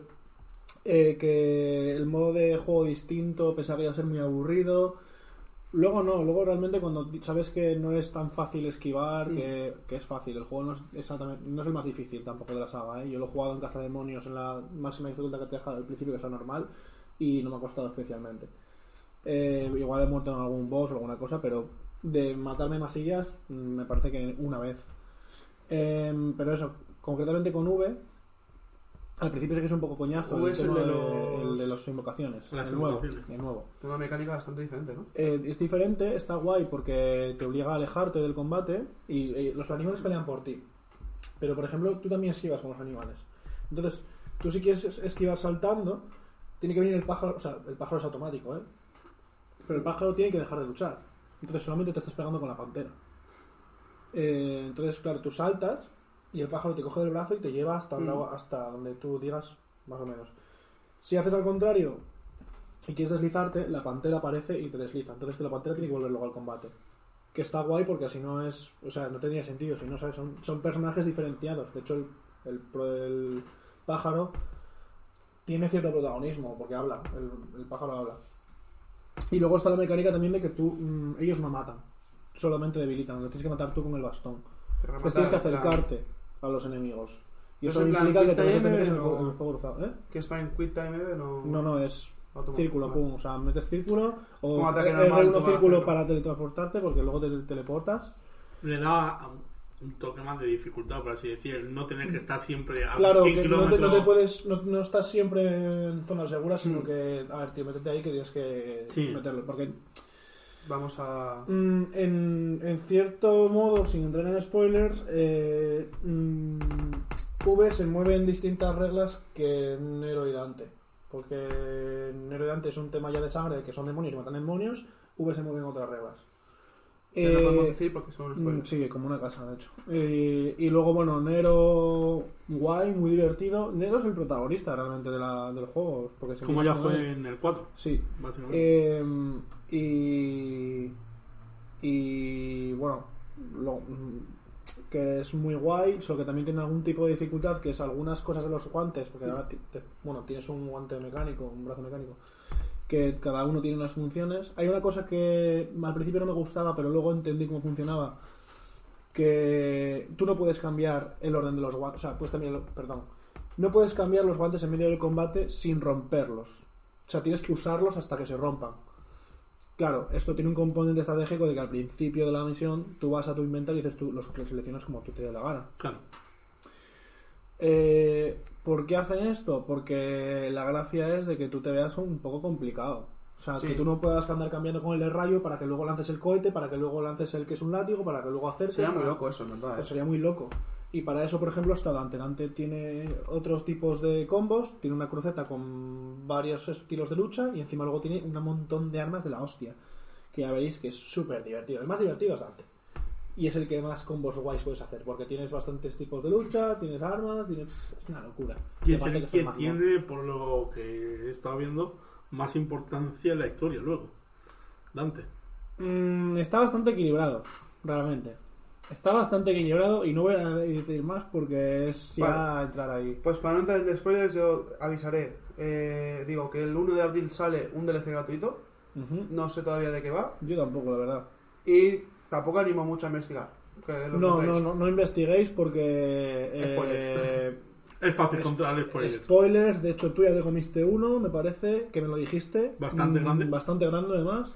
Eh, que el modo de juego distinto pensaba que iba a ser muy aburrido. Luego no, luego realmente cuando sabes que no es tan fácil esquivar, que, que es fácil, el juego no es exactamente, no es el más difícil tampoco de la saga, ¿eh? yo lo he jugado en Caza de Demonios en la máxima dificultad que te deja al principio que es normal y no me ha costado especialmente. Eh, igual he muerto en algún boss o alguna cosa, pero de matarme masillas mm, me parece que una vez. Em, pero eso, concretamente con V, al principio sí que es un poco coñazo el es tema de de, los- el de las invocaciones. Las el nuevo, el nuevo. Una mecánica bastante diferente, ¿no? Eh, es diferente, está guay porque te obliga a alejarte del combate y eh, los animales pelean por ti. Pero, por ejemplo, tú también esquivas con los animales. Entonces, tú si quieres es- esquivar saltando, tiene que venir el pájaro, o sea, el pájaro es automático, ¿eh? Pero el pájaro tiene que dejar de luchar. Entonces solamente te estás pegando con la pantera. Eh, entonces, claro, tú saltas y el pájaro te coge del brazo y te lleva hasta, el Mm. lado- hasta donde tú digas, más o menos. Si haces al contrario y quieres deslizarte, la pantera aparece y te desliza. Entonces la pantera tiene que volver luego al combate. Que está guay porque así no es. O sea, no tendría sentido. Si no, ¿sabes? Son, son personajes diferenciados. De hecho, el, el, el pájaro tiene cierto protagonismo porque habla. El, el pájaro habla. Y luego está la mecánica también de que tú. mm, ellos no matan. Solamente debilitan. Lo tienes que matar tú con el bastón. Entonces tienes que acercarte a los enemigos. Y ¿No eso implica que te metes en el, o- en el fuego cruzado. ¿Eh? Que es para en Quick Time Event o. No, no, es automático? círculo, pum. O sea, metes círculo o Como ataque R1 normal, tú vas a círculo para teletransportarte porque luego te teleportas. Le da un toque más de dificultad, por así decir. No tener que estar siempre a Claro, 100 que no te, kilómetros. no te puedes, no, no estás siempre en zona segura, sino que, a ver, tío, métete ahí que tienes que Sí. meterlo. Porque Vamos a. mm, en, en cierto modo, sin entrar en spoilers, eh, mm, V se mueve en distintas reglas que Nero y Dante. Porque Nero y Dante es un tema ya de sangre, que son demonios y matan demonios, V se mueve en otras reglas. Que no Eh, podemos decir porque son Mm. Sí, como una casa, de hecho. Eh, y luego, bueno, Nero, guay, muy divertido. Nero es el protagonista realmente de la, del juego. Porque se Como ya fue en el 4, Sí. básicamente. Eh, y. Y. Bueno, lo- que es muy guay, solo que también tiene algún tipo de dificultad, que es algunas cosas de los guantes, porque ahora te- bueno, tienes un guante mecánico, un brazo mecánico, que cada uno tiene unas funciones. Hay una cosa que al principio no me gustaba, pero luego entendí cómo funcionaba, que tú no puedes cambiar el orden de los guantes, o sea, puedes cambiar, perdón, no puedes cambiar los guantes en medio del combate sin romperlos. O sea, tienes que usarlos hasta que se rompan. Claro, esto tiene un componente estratégico de que al principio de la misión tú vas a tu inventario y dices tú los seleccionas como tú te dé la gana. Claro. Eh, ¿Por qué hacen esto? Porque la gracia es de que tú te veas un poco complicado. O sea, Sí. que tú no puedas andar cambiando con el de rayo para que luego lances el cohete, para que luego lances el que es un látigo, para que luego acerques. Sería muy para- loco eso, ¿no? Pues sería muy loco. Y para eso, por ejemplo, está Dante. Dante tiene otros tipos de combos, tiene una cruceta con varios estilos de lucha y encima luego tiene un montón de armas de la hostia. Que ya veréis que es súper divertido. El más divertido es Dante. Y es el que más combos guays puedes hacer, porque tienes bastantes tipos de lucha, tienes armas, tienes... es una locura. Y es el que tiene, por lo que he estado viendo, más importancia en la historia luego. Dante. Mm, está bastante equilibrado, realmente. Está bastante equilibrado y no voy a decir más porque es ya Vale. entrar ahí. Pues para no entrar en spoilers, yo avisaré. Eh, digo que el 1 de abril sale un DLC gratuito. No sé todavía de qué va. Yo tampoco, la verdad. Y tampoco animo mucho a investigar. Que lo No, no, no, no investiguéis porque... eh. Es fácil encontrar spoilers. spoilers, de hecho tú ya te comiste uno, me parece, que me lo dijiste. Bastante Mm, grande. Bastante grande además.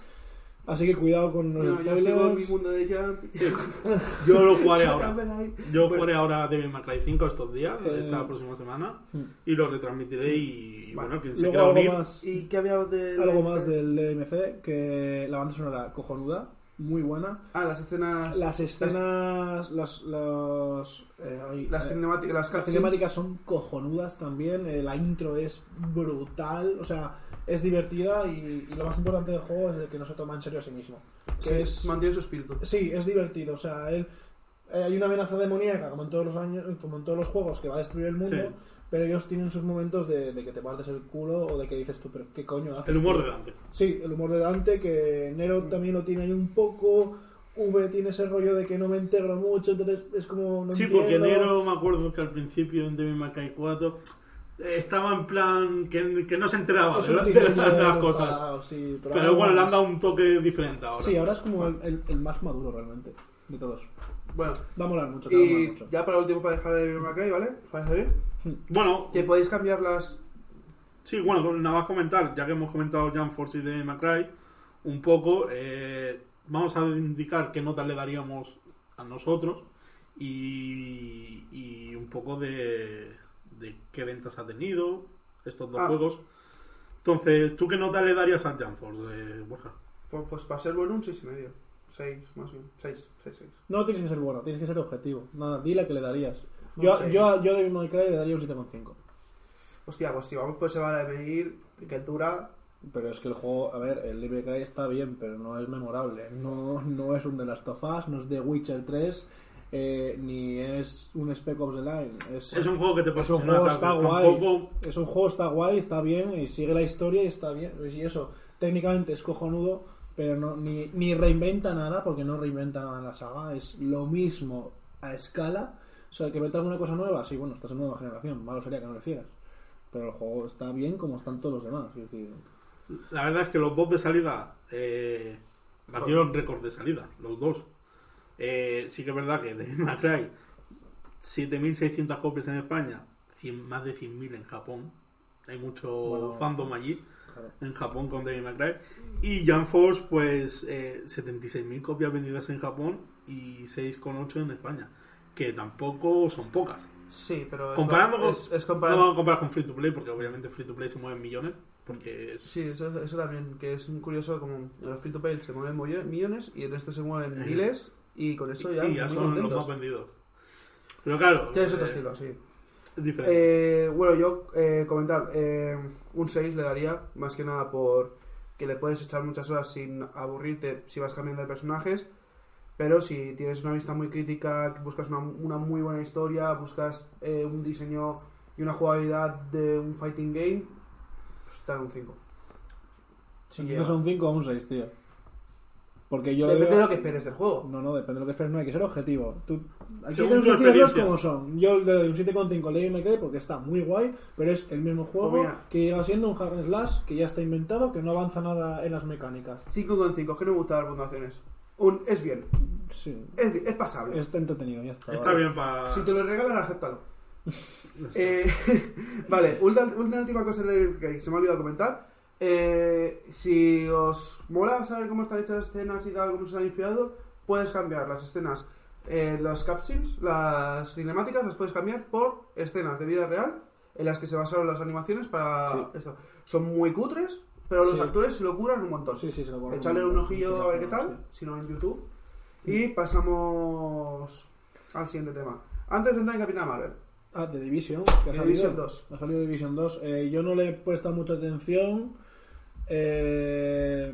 Así que cuidado con los No, yo spoilers. en mi mundo de Jump. Yo lo jugaré ahora. Yo Bueno, jugaré ahora Devil May Cry 5 estos días, Eh, esta próxima semana, mm. y lo retransmitiré y, y Vale. bueno, quien se quiera unir... más, ¿Y qué había de algo más del DMC, que la banda sonora cojonuda, muy buena. Ah, las escenas. Las escenas, las, los, eh, ay, Las eh, cinemáticas. Las, Las cinemáticas son cojonudas también, eh, la intro es brutal, o sea, es divertida y, y lo más importante del juego es el que no se toma en serio a sí mismo. Que Sí, es, mantiene su espíritu. sí, es divertido, o sea, él, eh, hay una amenaza demoníaca como en todos los años, como en todos los juegos que va a destruir el mundo, Sí. Pero ellos tienen sus momentos de, de que te partes el culo o de que dices tú, pero qué coño haces. El humor tío?". de Dante. Sí, el humor de Dante, que Nero también lo tiene ahí un poco. V tiene ese rollo de que no me integro mucho, entonces es como. No sí, porque. Nero me acuerdo que al principio en Devil May Cry 4 eh, estaba en plan que, que no se enteraba Es de, un la- de las, de las cosas. sí, pero, Pero bueno, le han dado un toque diferente ahora. Sí, ahora es como el, el- el más maduro realmente de todos. Bueno, Va a molar mucho, molar y mucho. ya para último, para dejar de Devil May Cry, ¿vale? ¿Os parece bien? Bueno, Que podéis cambiar las. Sí, bueno, nada más comentar, ya que hemos comentado Jump Force y de McCray, un poco, eh, vamos a indicar qué nota le daríamos a nosotros y, y un poco de, de qué ventas ha tenido estos dos Ah. juegos. Entonces, ¿tú qué nota le darías al Jump Force, eh, Borja? Pues, pues para ser bueno, un 6 y medio. 6, más bien. 6, 6, 6. No tienes que ser bueno, tienes que ser objetivo. Nada, dile que le darías. Yo, yo, yo de May Cry le daría un 7,5. Hostia, pues si vamos por ese vale de medir, que dura. Pero es que el juego, a ver, el May Cry está bien, pero no es memorable. No, no es un The Last of Us, no es The Witcher 3, eh, ni es un Spec Ops The Line. Es, Es un juego que te es un juego está guay. tampoco... Es un juego está guay, está bien, y sigue la historia y está bien. Y eso, técnicamente es cojonudo, pero no, ni, ni reinventa nada, porque no reinventa nada en la saga. Es lo mismo a escala. O sea, que mete alguna cosa nueva, sí, bueno, estás en nueva generación, malo sería que no lo hicieras. Pero el juego está bien como están todos los demás. es decir, La verdad es que los dos de salida eh, batieron récord de salida, los dos. Eh, sí que es verdad que de Macray 7.600 copias en España, 100 más de 100.000 en Japón. Hay mucho Bueno. fandom allí, claro. en Japón con Devil May Cry. Y Jump Force, pues eh, 76.000 copias vendidas en Japón y 6,8 en España. Que tampoco son pocas. Sí, pero. es- Comparando con. Es, es No comparar- vamos a comparar con Free to Play, porque obviamente Free to Play se mueven millones. Porque es. Sí, eso, eso también, que es un curioso como en los free to play se mueven millones y en este se mueven Eh. miles y con eso ya, y ya son los contentos. más vendidos. Pero claro, Tienes otro eh, estilo, sí. es diferente. Eh, bueno, yo eh, comentar, eh, un 6 le daría, más que nada por que le puedes echar muchas horas sin aburrirte si vas cambiando de personajes, pero si tienes una vista muy crítica, buscas una, una muy buena historia, buscas eh, un diseño y una jugabilidad de un fighting game, pues te un 5. Sí, Entonces llega. un 5 o un 6, tío. Porque yo Depende veo- de lo que esperes del juego. No, no, depende de lo que esperes. No hay que ser objetivo. Tú... Aquí Según las experiencia. como son. Yo le doy un 7,5 al Devil May Cry porque está muy guay, pero es el mismo juego Pues que llega siendo un hack and slash que ya está inventado, que no avanza nada en las mecánicas. 5,5, es que no me gustan las puntuaciones. Un, es bien, Sí. es, bien, es pasable. Está entretenido, ya está. Está vale. bien para. Si te lo regalan, acéptalo. Eh, vale, una, una última cosa de- que se me ha olvidado comentar. Eh, si os mola saber cómo están hechas las escenas y tal, cómo se han inspirado, puedes cambiar las escenas eh, las captions, las cinemáticas, las puedes cambiar por escenas de vida real en las que se basaron las animaciones para Sí. esto. Son muy cutres, pero los Sí. actores se lo curan un montón. Sí, sí, se lo borro. Echarle un ojillo a ver qué tal, Sí. si no en YouTube. Y pasamos al siguiente tema. Antes de entrar en Capitán Marvel, Ah, de Division. Que ha Division salido. 2. Ha salido Division 2. Eh, yo no le he prestado mucha atención. Eh,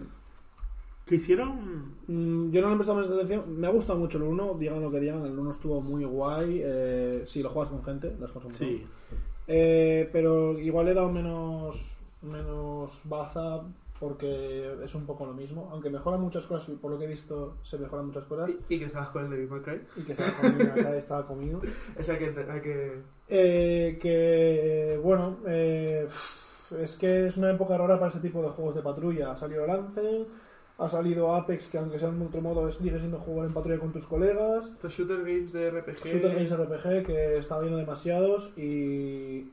¿Qué hicieron? mm, yo no le he prestado mucha atención. Me ha gustado mucho el 1, digan lo que digan. El 1 estuvo muy guay. Eh, si lo juegas con gente, las cosas son. Sí. Eh, pero igual le he dado menos, menos baza porque es un poco lo mismo. Aunque mejoran muchas cosas, y por lo que he visto, se mejoran muchas cosas. y, y que estabas con el David McCray. Y que estaba conmigo, estaba conmigo. Hay que, hay que Eh, que bueno, eh, es que es una época rara para ese tipo de juegos de patrulla. Ha salido Lance, ha salido Apex, que aunque sea en otro modo, sigue siendo jugar en patrulla con tus colegas. Estos shooter games de RPG. Shooter Games RPG, que está viendo demasiados y.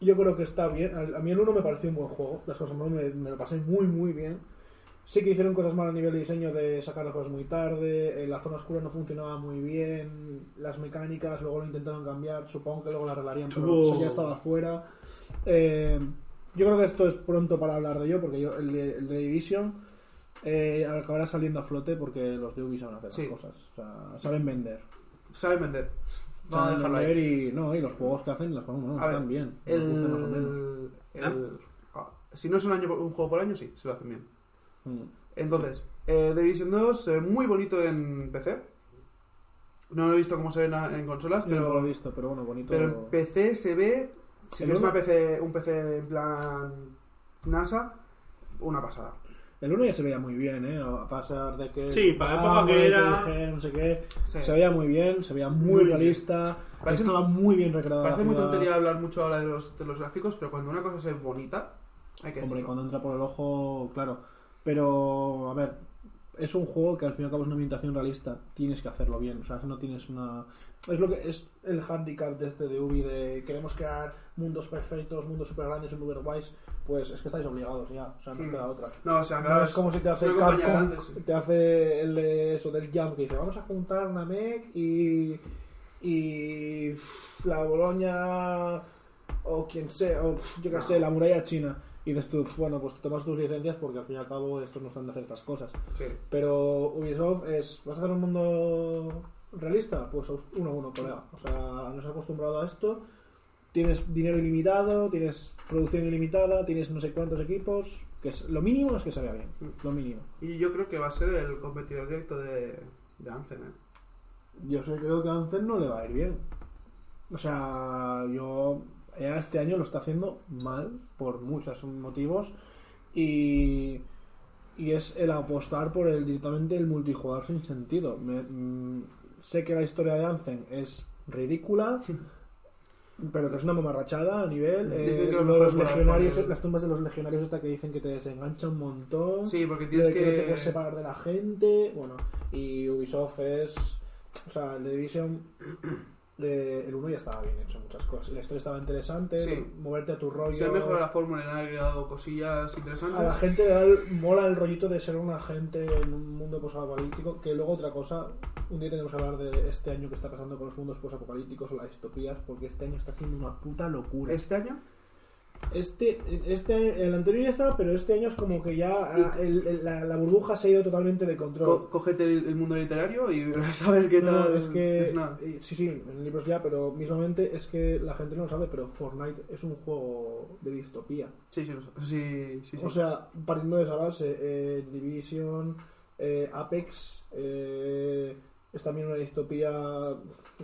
Yo creo que está bien. A a mí el 1 me pareció un buen juego. Las cosas me, me lo pasé muy, muy bien. Sí que hicieron cosas mal a nivel de diseño de sacar las cosas muy tarde. eh, La zona oscura no funcionaba muy bien. Las mecánicas luego lo intentaron cambiar. Supongo que luego la arreglarían, pero Tuvo- eso ya estaba fuera. Eh, yo creo que esto es pronto para hablar de ello, porque yo, el, de, el de Division eh, acabará saliendo a flote porque los de Ubisoft saben hacer Sí. las cosas. O sea, saben vender. Saben vender. Vamos a Saben dejarlo ahí. y, no, y los juegos que hacen las cosas no, A ver, están bien. El, el- ah, si no es un, año, un juego por año, sí, se lo hacen bien. Mm. Entonces, eh, The Division 2 se ve muy bonito en PC. No lo he visto cómo se ve en, en consolas, Yo no lo he pero, visto, pero bueno, bonito. pero en PC se ve. Si es una PC, un PC en plan NASA, una pasada. El 1 ya se veía muy bien, ¿eh? A pasar de que. Sí, para la época que era- TDG, No sé qué. Sí. Se veía muy bien, se veía muy, Muy realista. Parece- estaba muy bien recreado. Parece muy tontería hablar mucho ahora de los, de los gráficos, pero cuando una cosa ve bonita, hay que Hombre, decirlo. cuando entra por el ojo, claro. Pero, a ver, es un juego que al fin y al cabo es una ambientación realista. Tienes que hacerlo bien. O sea, no tienes una. Es lo que es el handicap de este de Ubi de queremos crear mundos perfectos, mundos super grandes, super guays. Pues es que estáis obligados ya. O sea, no Hmm. queda otra. No, o sea, No es como si te hace una Capcom, grande, sí. te hace el, eso del Jump que dice vamos a juntar Namek y y la Boloña o quien sea o yo qué No. sé la muralla china y dices tú bueno pues tomas tus licencias porque al fin y al cabo estos no están de hacer estas cosas Sí. pero Ubisoft es vas a hacer un mundo realista pues uno a uno colega. O sea no has acostumbrado a esto. Tienes dinero ilimitado tienes producción ilimitada tienes no sé cuántos equipos que es, lo mínimo es que se vea bien lo mínimo. Y yo creo que va a ser el competidor directo de, de Anthem, ¿eh? yo sé creo que a Anthem no le va a ir bien. O sea yo este año lo está haciendo mal por muchos motivos y y es el apostar por el directamente el multijugador sin sentido. Me- mm, sé que la historia de Anthem es ridícula pero que es una mamarrachada a nivel eh, lo los legionarios las tumbas de los legionarios esta que dicen que te desengancha un montón Sí, porque tienes que, te puedes separar de la gente bueno y Ubisoft es o sea de Division eh, el 1 ya estaba bien hecho muchas cosas la historia estaba interesante Sí. moverte a tu rollo Se ha mejorado la fórmula, le han agregado cosillas interesantes. a la gente le da el- mola el rollito de ser un agente en un mundo posapocalíptico que luego otra cosa un día tenemos que hablar de este año que está pasando con los mundos posapocalípticos o las distopías porque este año está siendo una puta locura Este año, Este, este, el anterior ya estaba, pero este año es como que ya ah, el- el- la, la burbuja se ha ido totalmente de control. co- cógete el, el mundo literario y vas a ver qué No, tal. es que. es nada. Sí, sí, en libros ya, pero mismamente es que la gente no lo sabe, pero Fortnite es un juego de distopía. Sí, sí, lo sí, sí. O sea, partiendo de esa base, eh, Division, eh, Apex, eh, es también una distopía,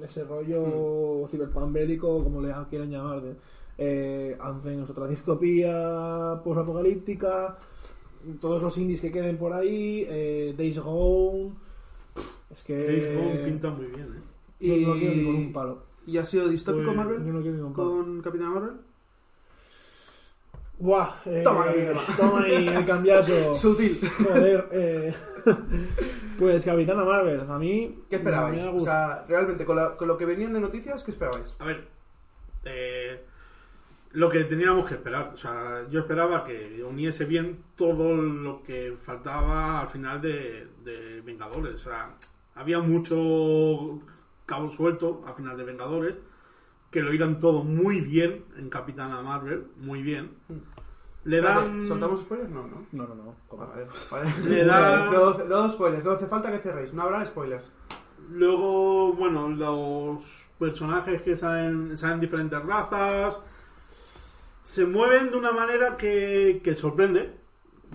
ese rollo cyberpunk bélico, como le quieran llamar. De, eh, Anthem es otra distopía post-apocalíptica. Todos los indies que queden por ahí, eh, Days Gone. Es que. Days Gone pinta muy bien, ¿eh? y, No, no quiero ni con un palo. ¿Y ha sido distópico Pues, Marvel Yo no quiero ni con un palo. con Capitán Marvel? Buah, eh, Toma toma. toma ahí el cambiazo. Sutil. Joder, eh, pues Capitana Marvel, a mí. ¿Qué esperabais? O sea, realmente, con, la- con lo que venían de noticias, ¿qué esperabais? A ver, eh, lo que teníamos que esperar. O sea, yo esperaba que uniese bien todo lo que faltaba al final de, de Vengadores. O sea, había mucho cabo suelto a final de Vengadores, que lo irán todo muy bien en Capitana Marvel, muy bien. Le dan... Vale, ¿Soltamos spoilers? No, no. No, no, no. Vale, vale. Le da- No, no spoilers, no hace falta que cerréis, no habrá spoilers. Luego, bueno, los personajes que salen, salen diferentes razas, se mueven de una manera que, que sorprende,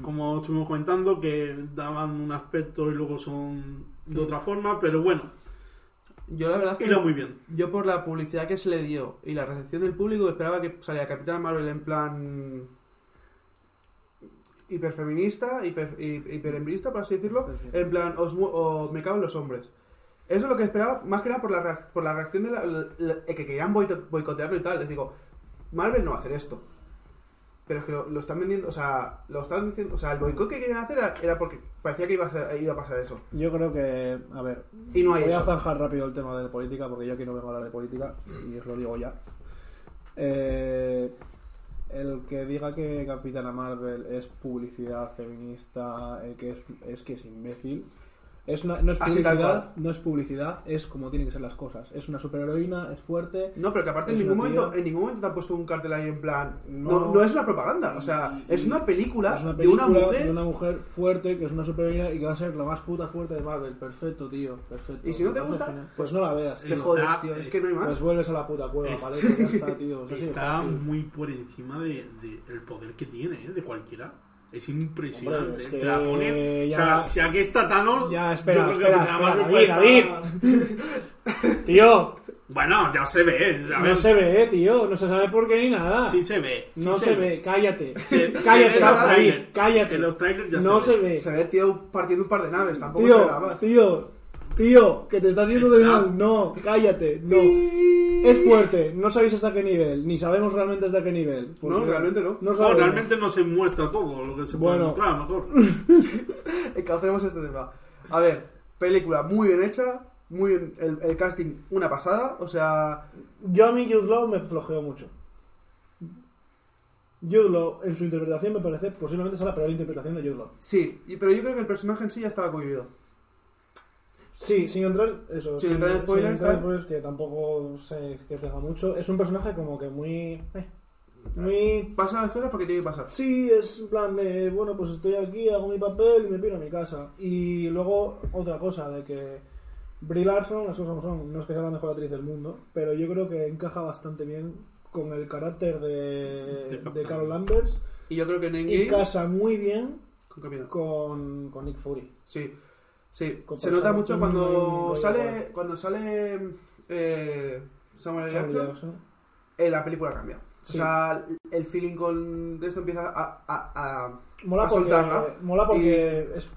como estuvimos comentando, que daban un aspecto y luego son de otra forma, pero bueno, Yo la verdad que muy bien. yo por la publicidad que se le dio y la recepción del público esperaba que saliera Capitana Marvel en plan hiperfeminista, hiper, hiperembrista, por así decirlo, Sí, sí. en plan os, mu- o me cago en los hombres. Eso es lo que esperaba, más que nada por la, reac- por la reacción de la, la- la- que querían boicotearlo y tal. Les digo, Marvel no va a hacer esto. Pero es que lo, lo están vendiendo, o sea, lo están diciendo, o sea, el boicot que querían hacer era, era porque parecía que iba a, ser- iba a pasar eso. Yo creo que, a ver, Y no hay voy a zanjar rápido el tema de la política porque yo aquí no vengo a hablar de política y os lo digo ya. Eh, el que diga que Capitana Marvel es publicidad feminista, el que es, es que es imbécil. Es una- no es Así publicidad, no es publicidad, es como tienen que ser las cosas. Es una superheroína, es fuerte. No, pero que aparte en ningún momento, en ningún momento te han puesto un cartel ahí en plan. No, No. no, es una propaganda, o sea, Y- es una película, Es una de una mujer. de una mujer fuerte, que es una superheroína y que va a ser la más puta fuerte de Marvel. Perfecto, tío, perfecto. ¿Y si no te gusta? genial. Pues no la veas, Te tío. jodes, Está- tío, es que no hay más. Pues vuelves a la puta cueva, Es- ¿vale? Pues ya está, tío. Muy por encima de, de el poder que tiene, ¿eh? de cualquiera. Es impresionante. Hombre, es Te que la ponen- ya- O sea, si aquí está Thanos, Ya, espera, yo creo que espera, David, está- Tío, Bueno, ya se ve. a no ver, se ve, tío. No se sabe por qué ni nada. Sí se ve. sí no se, ve. cállate. Se- se cállate, ve en los David, trailers. cállate. En los trailers ya no se se ve. ve. Se ve, tío, partiendo un par de naves, tampoco se Tío, verá más. tío, tío, que te estás yendo de mal. No, cállate, no. Es fuerte, no sabéis hasta qué nivel, ni sabemos realmente hasta qué nivel. Pues No, realmente no. No, sabemos. realmente no se muestra todo lo que se puede Bueno. mostrar, a lo mejor. Encaucemos este tema. A ver, película muy bien hecha, muy bien, el, el casting una pasada, o sea, Yo a mí Jude Law me flojeó mucho. Jude Law, en su interpretación, me parece posiblemente sea la peor interpretación de Jude Law. sí, pero yo creo que el personaje en sí ya estaba cohibido. Sí, sin entrar, eso, Sin entrar en spoilers, entrar en spoilers, que tampoco sé que tenga mucho. Es un personaje como que muy... eh, muy... Pasan las cosas porque tiene que pasar. Sí, es en plan de, bueno, pues estoy aquí, hago mi papel y me piro a mi casa. Y luego, otra cosa, de que Brie Larson, las cosas como son, no es que sea la mejor actriz del mundo, pero yo creo que encaja bastante bien con el carácter de, De Carol Danvers Y yo creo que en y casa muy bien con con, con Nick Fury. Sí, sí. Se nota mucho cuando sale, cuando sale eh, Samuel L. Jackson, eh, la película cambia. O Sí. sea, el feeling con de esto empieza a, a, a- Mola a porque, soltarla. mola porque es,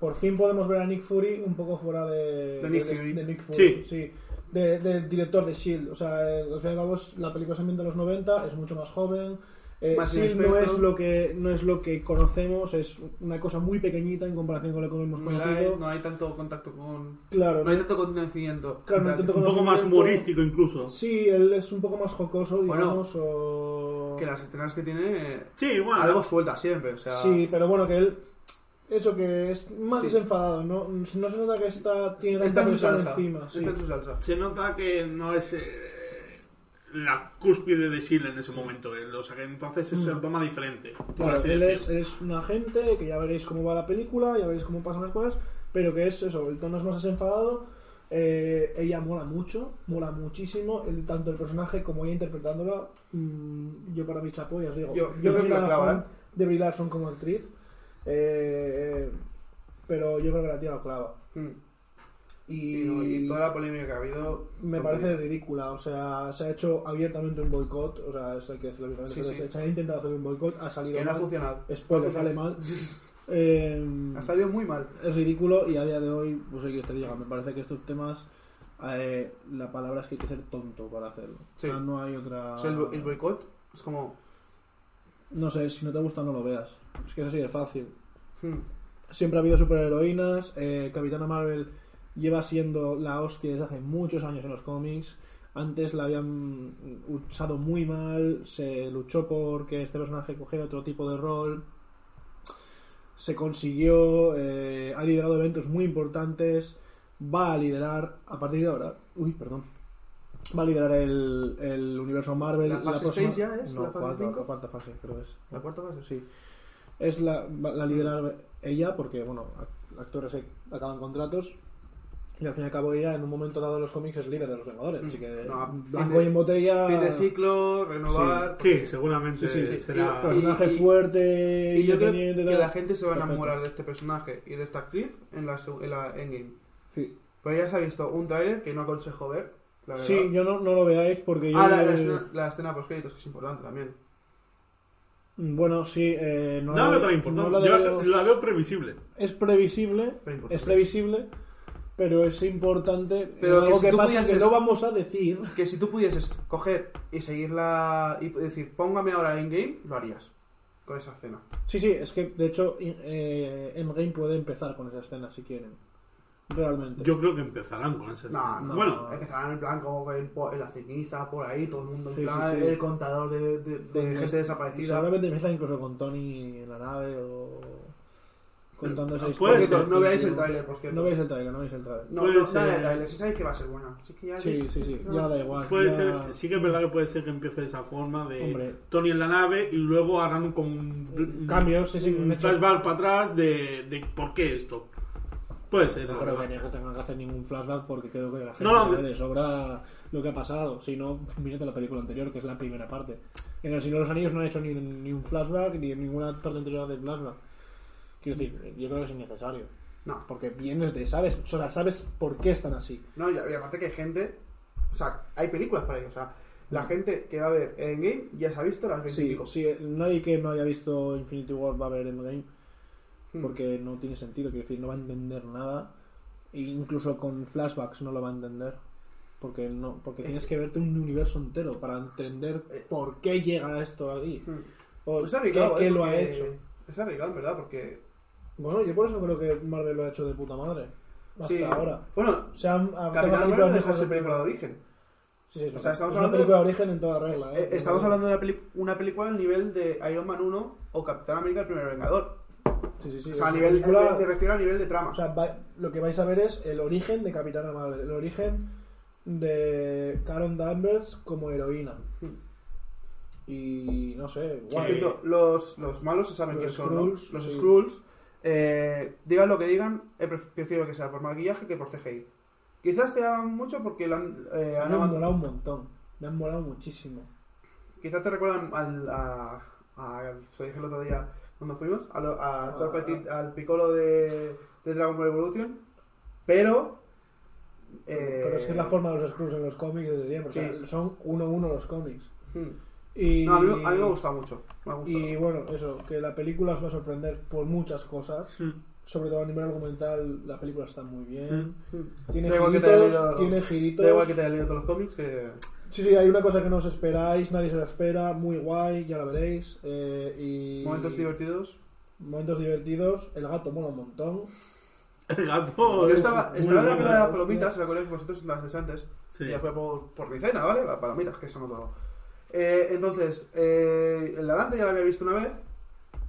por fin podemos ver a Nick Fury un poco fuera de, De Nick Fury. de Nick Fury, Sí. de- del director de S.H.I.E.L.D. O sea, al fin y al cabo la película se ambienta en los 90, es mucho más joven. Eh, Más S.H.I.E.L.D. no es, lo que, no es lo que conocemos, es una cosa muy pequeñita en comparación con lo que hemos conocido. light, no hay tanto contacto con... Claro, No hay tanto conocimiento. Claro, no hay tanto Un poco más humorístico incluso. Sí, él es un poco más jocoso, Bueno, digamos, o... Que las escenas que tiene... Sí, bueno. Algo suelta siempre, o sea... Sí, pero bueno, que él. Eso que es más Sí. desenfadado, ¿no? No se nota que está, tiene está tanta en su salsa. encima. sí. Está en su salsa. Se nota que no es eh, la cúspide de Seal en ese momento. eh, O sea que entonces se lo toma diferente. Claro, él es, es un agente que ya veréis cómo va la película, ya veréis cómo pasan las cosas, pero que es eso, el tono es más desenfadado. eh, ella mola mucho, mola muchísimo, el- tanto el personaje como ella interpretándola. mm, yo para mi chapo, ya os digo, Yo- yo creo que la clava, fan ¿eh? de Brie Larson como actriz, eh, pero yo creo que la tía lo clava. Mm. Y, Sí, no, y toda la polémica que ha habido... me tontería. parece ridícula, o sea, se ha hecho abiertamente un boicot, o sea, eso hay que decirlo abiertamente, Sí, sí. se ha intentado hacer un boicot, ha salido Que no ha mal, funcionado. spoiler, sale mal, Eh, Ha salido muy mal. es ridículo y a día de hoy, pues hay que te diga, me parece que estos temas, eh, la palabra es que hay que ser tonto para hacerlo, Sí. o sea, no hay otra... O sea, el, bo- el boicot es como... No sé, si no te gusta no lo veas, es que es así de fácil. hmm, Siempre ha habido superheroínas. Eh, Capitana Marvel lleva siendo la hostia desde hace muchos años en los cómics. Antes la habían usado muy mal. Se luchó por que este personaje cogiera otro tipo de rol. Se consiguió. eh, ha liderado eventos muy importantes. va a liderar a partir de ahora. Uy, perdón. Va a liderar el, el universo Marvel. ¿La fase próxima- seis ya es? No, ¿La fase cuarta, la cuarta fase, creo es. ¿La cuarta fase? Sí. Es la, la liderar ella porque, bueno, act- actores acaban contratos. Y al fin y al cabo ella, en un momento dado en los cómics, es líder de los Vengadores. Así que, Mm. No, blanco fin de- y en botella... Fin de ciclo, renovar. Sí, seguramente Sí, sí, sí. será. Y- Personaje y- fuerte, Y yo creo que tal. la gente se va a Perfecto. enamorar de este personaje y de esta actriz en la, en la Endgame. Sí. Pero ya se ha visto un tráiler que no aconsejo ver. La verdad. Sí, yo no, no lo veáis porque yo... Ah, la, la escena, la escena post créditos que es importante también. Bueno, sí, eh, no, No la- veo tan no importante. la Yo deberíamos- la veo previsible. Es previsible, importante. es previsible, pero es importante. Pero algo que si que pasa que no vamos a decir. Que si tú pudieses coger y seguirla y decir, póngame ahora en game, lo harías. Con esa escena. Sí, sí, es que de hecho eh, Endgame puede empezar con esa escena si quieren. Realmente. Yo creo que empezarán con ese. No, no, bueno, Empezarán en plan como en, la ceniza, por ahí, todo el mundo en Sí, plan, sí, sí. el contador de, de- de Con- gente desaparecida. Seguramente empieza incluso con Tony en la nave o contando Puede ser, no veáis el tráiler, por cierto. No veis el trailer, no veis el trailer. No, no, ser- de tráiler, si sabéis que va a ser buena. Así que ya Sí, es- sí, sí, no. ya da igual. puede ya- ser. Sí que es verdad que puede ser que empiece de esa forma de Hombre. Tony en la nave y luego hagan como un. Cambios, sí, sí, Un flashback para atrás de, de por qué esto. Puede ser. No creo que no tengan que hacer ningún flashback porque creo que la gente No, no, de sobra lo que ha pasado. Si no, mírate la película anterior, que es la primera parte. En El Señor de los Anillos no han hecho ni, ni un flashback ni en ninguna parte anterior de flashback. Quiero decir, yo creo que es innecesario. No, Porque vienes de, ¿sabes? O sea, sabes por qué están así. no, y aparte que hay gente. O sea, hay películas para ello. O sea, la gente que va a ver en game ya se ha visto las 20 y Sí, nadie que no haya visto Infinity War va a ver Endgame Hmm. porque no tiene sentido, quiero decir, no va a entender nada. E incluso con flashbacks no lo va a entender. Porque no, porque tienes que verte un universo entero para entender Eh. por qué llega esto aquí. Hmm. O Es qué, ¿eh? lo ha hecho. Es arriesgado, en verdad, porque. Bueno, yo por eso creo que Marvel lo ha hecho de puta madre. Hasta sí. ahora. Bueno, O sea, han- han- Capitán Marvel deja de ser película de origen. Sí, sí, O sea, una- estamos es una hablando- película de origen en toda regla. ¿eh? Eh, Estamos hablando de una, una película al nivel de Iron Man 1 o Capitán América el primer Vengador. Sí, sí, sí. o sea, a una nivel, película- me refiero a nivel de trama. O sea, va- lo que vais a ver es el origen de Capitana Marvel, el origen de Karen Danvers como heroína. Y no sé, guay. los, los malos se saben Los quiénes son, Los sí. Skrulls. Eh, digan lo que digan, he pref- prefiero que sea por maquillaje que por CGI. Quizás te hagan mucho porque la han, eh, han me han avan- molado un montón. Me han molado muchísimo. quizás te recuerdan al, a, a- se lo dije el otro día cuando fuimos, a lo- a Ah. Petit- al Piccolo de, de Dragon Ball Evolution, pero... eh, Pero es que es la forma de los Skrulls en los cómics desde siempre. o sea, Sí. son uno a uno los cómics. hmm. Y, No, a, mí, a mí me ha gustado mucho. Me. Y bueno, eso, que la película os va a sorprender por muchas cosas. Mm. Sobre todo a nivel argumental, la película está muy bien. Tiene igual que te giritos, leído- tiene giritos. Da igual que te haya leído todos los cómics que... Sí, sí, hay una cosa que no os esperáis, nadie se la espera, muy guay, ya la veréis. eh, y Momentos divertidos. Momentos divertidos. El gato mola un montón. El gato. Yo es estaba, estaba en la palomitas, ¿os acordáis vosotros las de antes? Sí. Y ya fue por, por mi cena, ¿vale? Las palomitas, que eso no todo. Eh, entonces, eh, el de adelante ya lo había visto una vez.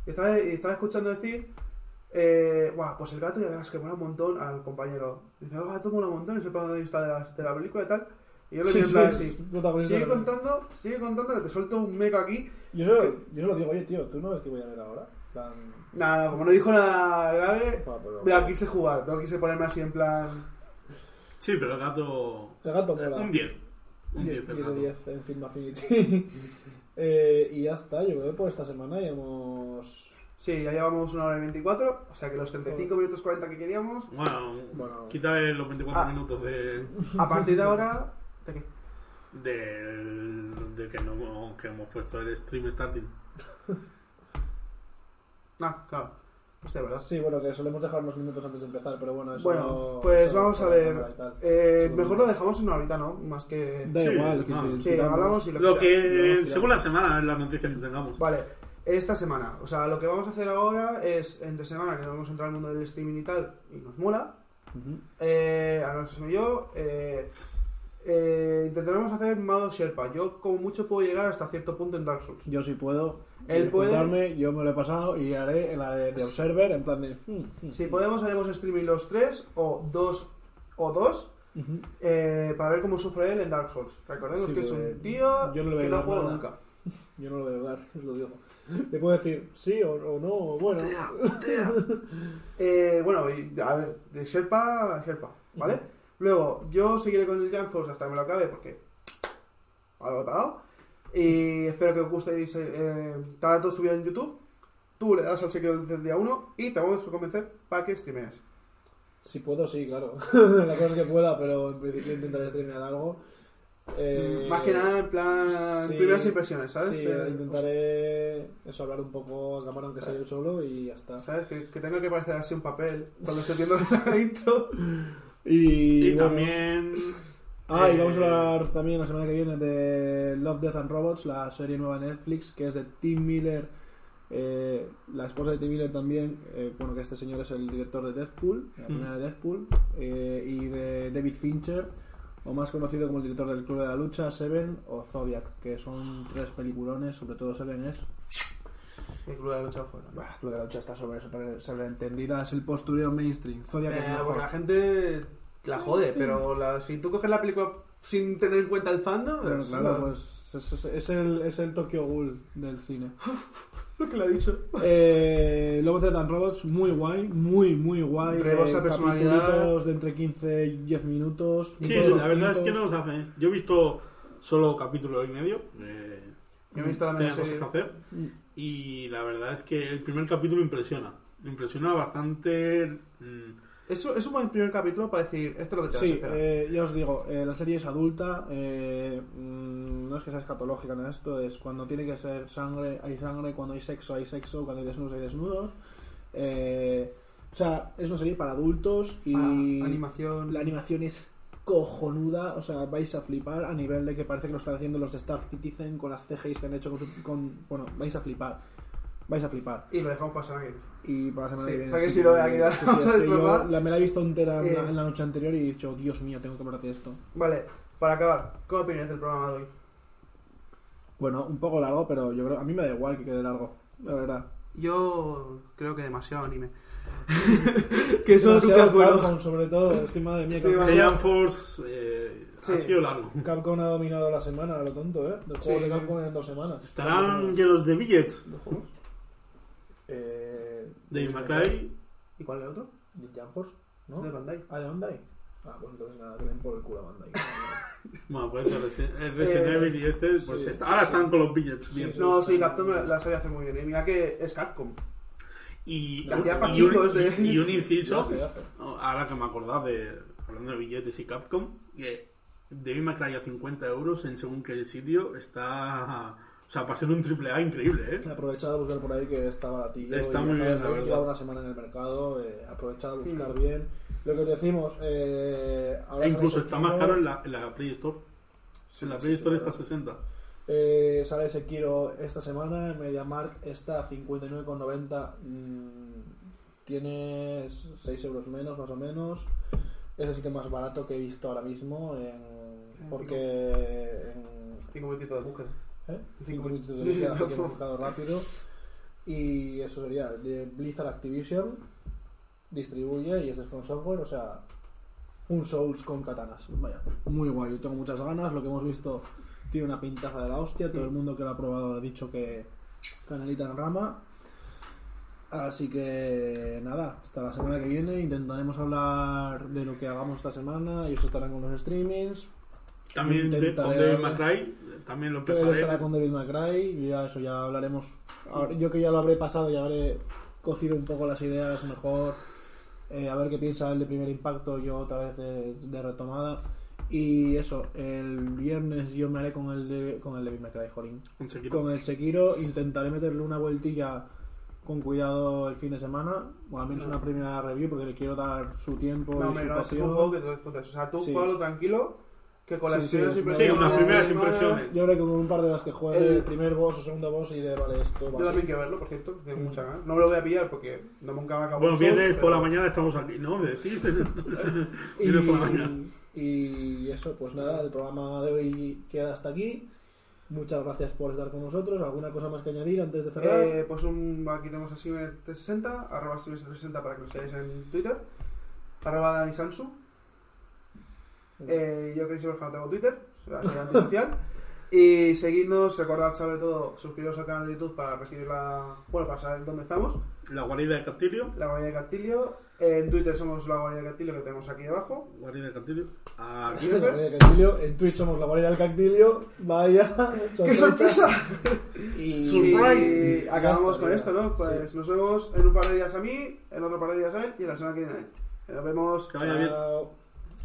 Y estaba, y estaba escuchando decir. Eh, Guau, pues el gato ya verás que mola un montón al compañero. Dice, el gato mola un montón, es el punto de vista de la, de la película y tal. Y yo le Sí, dije en sí, así. Sigue contando, sigue contando que te suelto un meca aquí. Yo se, lo, yo se lo digo, oye, tío, ¿tú no ves que voy a ver ahora? Plan, Nada, como no dijo nada grave, ah, pero- veo quise jugar, veo quise ponerme así en plan. Sí, pero el gato. El gato mola. Un 10. Un 10 10 el de gato. 10 en Film Affinity. Eh, y ya está, yo creo que por esta semana ya hemos... Sí, ya llevamos una hora y 24, o sea que los 35 minutos 40 que queríamos, Bueno, Bueno. quítale los 24 Ah. minutos de, a partir de ahora. ¿De qué? del- de que, no, que hemos puesto el stream starting. Ah, claro. Hostia, ¿verdad? Sí, bueno, que solemos dejar unos minutos antes de empezar, pero bueno, eso Bueno, no- pues eso vamos a ver. Eh, mejor lo dejamos en una horita, ¿no? Más que. Da Sí, igual, que no. si Sí, hablamos y lo, que, Hostia. según la semana, es la noticia que tengamos. Vale, esta semana. O sea, lo que vamos a hacer ahora es, entre semana, que vamos a entrar al mundo del streaming y tal, y nos mola. Eh, a nosotros y yo. Eh, eh, intentaremos hacer modo Sherpa. Yo, como mucho, puedo llegar hasta cierto punto en Dark Souls. Yo sí puedo. Él Él puede. yo me lo he pasado y haré la de, de Observer en plan de... mm, mm. Si podemos, haremos streaming los tres o dos o dos eh, para ver cómo sufre él en Dark Souls. Recordemos Sí, que es un tío yo no le que no juega nunca. Yo no lo voy a dar, os lo digo. Le puedo decir sí o, o no, o bueno. Eh, bueno, a ver, de Sherpa a Sherpa, ¿vale? Luego, yo seguiré con el Jump Force hasta que me lo acabe porque algo pagado. Y espero que os guste. Eh, estará todo subido en YouTube. Tú le das al secreto del día 1 y te vamos a convencer para que streamees. Si puedo, sí, claro. La cosa es que pueda, pero en principio intentaré streamear algo. Eh, Más que nada, en plan, sí. primeras impresiones, ¿sabes? Sí, Eh, intentaré eso, hablar un poco a cámara, aunque sea yo solo, y ya está. ¿Sabes? Que, que tenga que parecer así un papel cuando estoy viendo la intro. Y, Y bueno, también. Ah, y eh, vamos a hablar también la semana que viene de Love, Death and Robots, la serie nueva de Netflix, que es de Tim Miller, eh, la esposa de Tim Miller también, eh, bueno, que este señor es el director de Deadpool, la primera de Deadpool, eh, y de David Fincher, o más conocido como el director del Club de la Lucha, Seven o Zodiac, que son tres peliculones, sobre todo Seven es... El club de la lucha joder. Bah, Club de la Lucha está sobre, sobre, sobreentendida, es el postureo mainstream, Zodiac es Eh, mejor. porque la gente la jode, pero la- si tú coges la película sin tener en cuenta el fandom, Bueno, es claro, lo- pues es, es- es el, es el Tokyo Ghoul del cine. lo que le ha dicho. Eh, Love, Death and Robots, muy guay, muy, muy guay. Rebosa Eh, personalidad. de entre 15 y 10 minutos. Sí, la verdad es que no los hacen. Yo he visto solo capítulo y medio. eh, Yo he visto la cosas que hacer. Y la verdad es que el primer capítulo impresiona. Impresiona bastante. mm, Es, es un buen primer capítulo para decir, esto es lo que te vas a Sí, eh, ya os digo, eh, la serie es adulta, eh, mm, no es que sea escatológica en esto, es cuando tiene que ser sangre, hay sangre, cuando hay sexo, hay sexo, cuando hay desnudos, hay desnudos. Eh, o sea, es una serie para adultos y Ah, animación. la animación es cojonuda, o sea, vais a flipar a nivel de que parece que lo están haciendo los de Star Citizen con las CGIs que han hecho con, su- con- bueno, vais a flipar. Vais a flipar. Y lo dejamos pasar aquí. Y para la semana Sí, que viene. para que si lo vea aquí, la sí, vamos es a que yo desglosar. la, me la he visto entera en, la, Eh. en la noche anterior y he dicho, Dios mío, tengo que hablar de esto. Vale, para acabar, ¿qué opinas del programa de hoy? Bueno, un poco largo, pero yo creo, a mí me da igual que quede largo, la verdad. Yo creo que demasiado anime. que eso nunca Demasiado es bueno. Capcom, sobre todo, es que madre mía, Capcom, Force eh, Sí. ha sido largo. Capcom ha dominado la semana, a lo tonto, ¿eh? Los juegos Sí. de Capcom en dos semanas. Estarán llenos de billets. Eh, De McCray. ¿Y cuál es el otro? De Jump Force, ¿no? De Bandai. Ah, de Bandai. Ah, pues entonces nada, que den por el culo a Bandai. Bueno, pues el el Resident Eh, Evil y este, pues sí, está- sí, ahora sí. están con los billets bien. Sí, No, sí, Capcom la la sabe hacer muy bien. Y mira que es Capcom. Y, un, de- y- un inciso, ahora que me acordaba de, hablando de billetes y Capcom, que Devil May Cry a 50 euros en según qué sitio está... O sea, para ser un triple A increíble, ¿eh? Aprovechad a buscar por ahí que está baratillo. Está muy bien, la verdad. Una semana en el mercado, eh, aprovechad a buscar Mm. bien. Lo que decimos, eh, ahora E incluso está más caro en la, en la Play Store. En la Play Store está a 60. Eh, sale Sekiro esta semana, en MediaMark está a 59,90. mm, tienes 6 euros menos, más o menos. Es el sitio más barato que he visto ahora mismo. en- porque. en- Cinco minutitos de búsqueda. ¿eh? Cinco Cinco minutos. minutos de búsqueda, sí, no. buscado rápido. Y eso sería de Blizzard Activision. Distribuye y es de From Software, o sea. Un Souls con katanas. Vaya, muy guay. Yo tengo muchas ganas. Lo que hemos visto tiene una pintaza de la hostia. Todo el mundo que lo ha probado ha dicho que canelita en rama. Así que nada, hasta la semana que viene intentaremos hablar de lo que hagamos esta semana. Ellos estarán con los streamings. También de, con May Cry, también lo él estará empezaré. con David McRae y ya eso ya hablaremos. Ahora, Yo que ya lo habré pasado, ya habré cocido un poco las ideas mejor. eh, a ver qué piensa él de primer impacto, yo otra vez de, de retomada. Y eso, el viernes yo me haré con el de, con el David McRae, jolín. con Sekiro. Con el Sekiro intentaré meterle una vueltilla con cuidado el fin de semana, o al menos una primera review porque le quiero dar su tiempo No, y su no, es un pasión. juego que disfrutas. O sea, tú Sí. juégalo tranquilo, que con las Sí, sí, primeras sí, impresiones... unas primeras impresiones. Yo hablé con un par de las que juegue El- el primer boss o segundo boss y de vale esto. Yo vale. también quiero verlo, por cierto, que tengo Mm. muchas ganas. No me lo voy a pillar porque no nunca me acabo Bueno, viernes por pero- la mañana estamos aquí, ¿no? ¿Me decís? Y, viernes por la mañana. Y eso, pues nada, el programa de hoy queda hasta aquí. Muchas gracias por estar con nosotros. ¿Alguna cosa más que añadir antes de cerrar? Eh, pues un, aquí tenemos a Simer360, arroba Simer360 para que lo sigáis en Twitter, arroba Dani Sansu, Eh, yo Chris Borja no tengo Twitter, soy antisocial. Y seguidnos, recordad sobre todo suscribiros al canal de YouTube para recibir la. Bueno, para saber dónde estamos. La guarida de Castillo. La guardia de Castilio. En Twitter somos la guardia de Castilio que tenemos aquí debajo. Guarida de Castillo. Aquí. La guardia del Cactilio. En Twitch somos la guardia del Cactilio. Vaya. ¡Qué sorpresa! Y, Y acabamos con esto, ¿no? Pues Sí. nos vemos en un par de días a mí, en otro par de días a él y en la semana que viene a él. Nos vemos. Que vaya bien. Chao.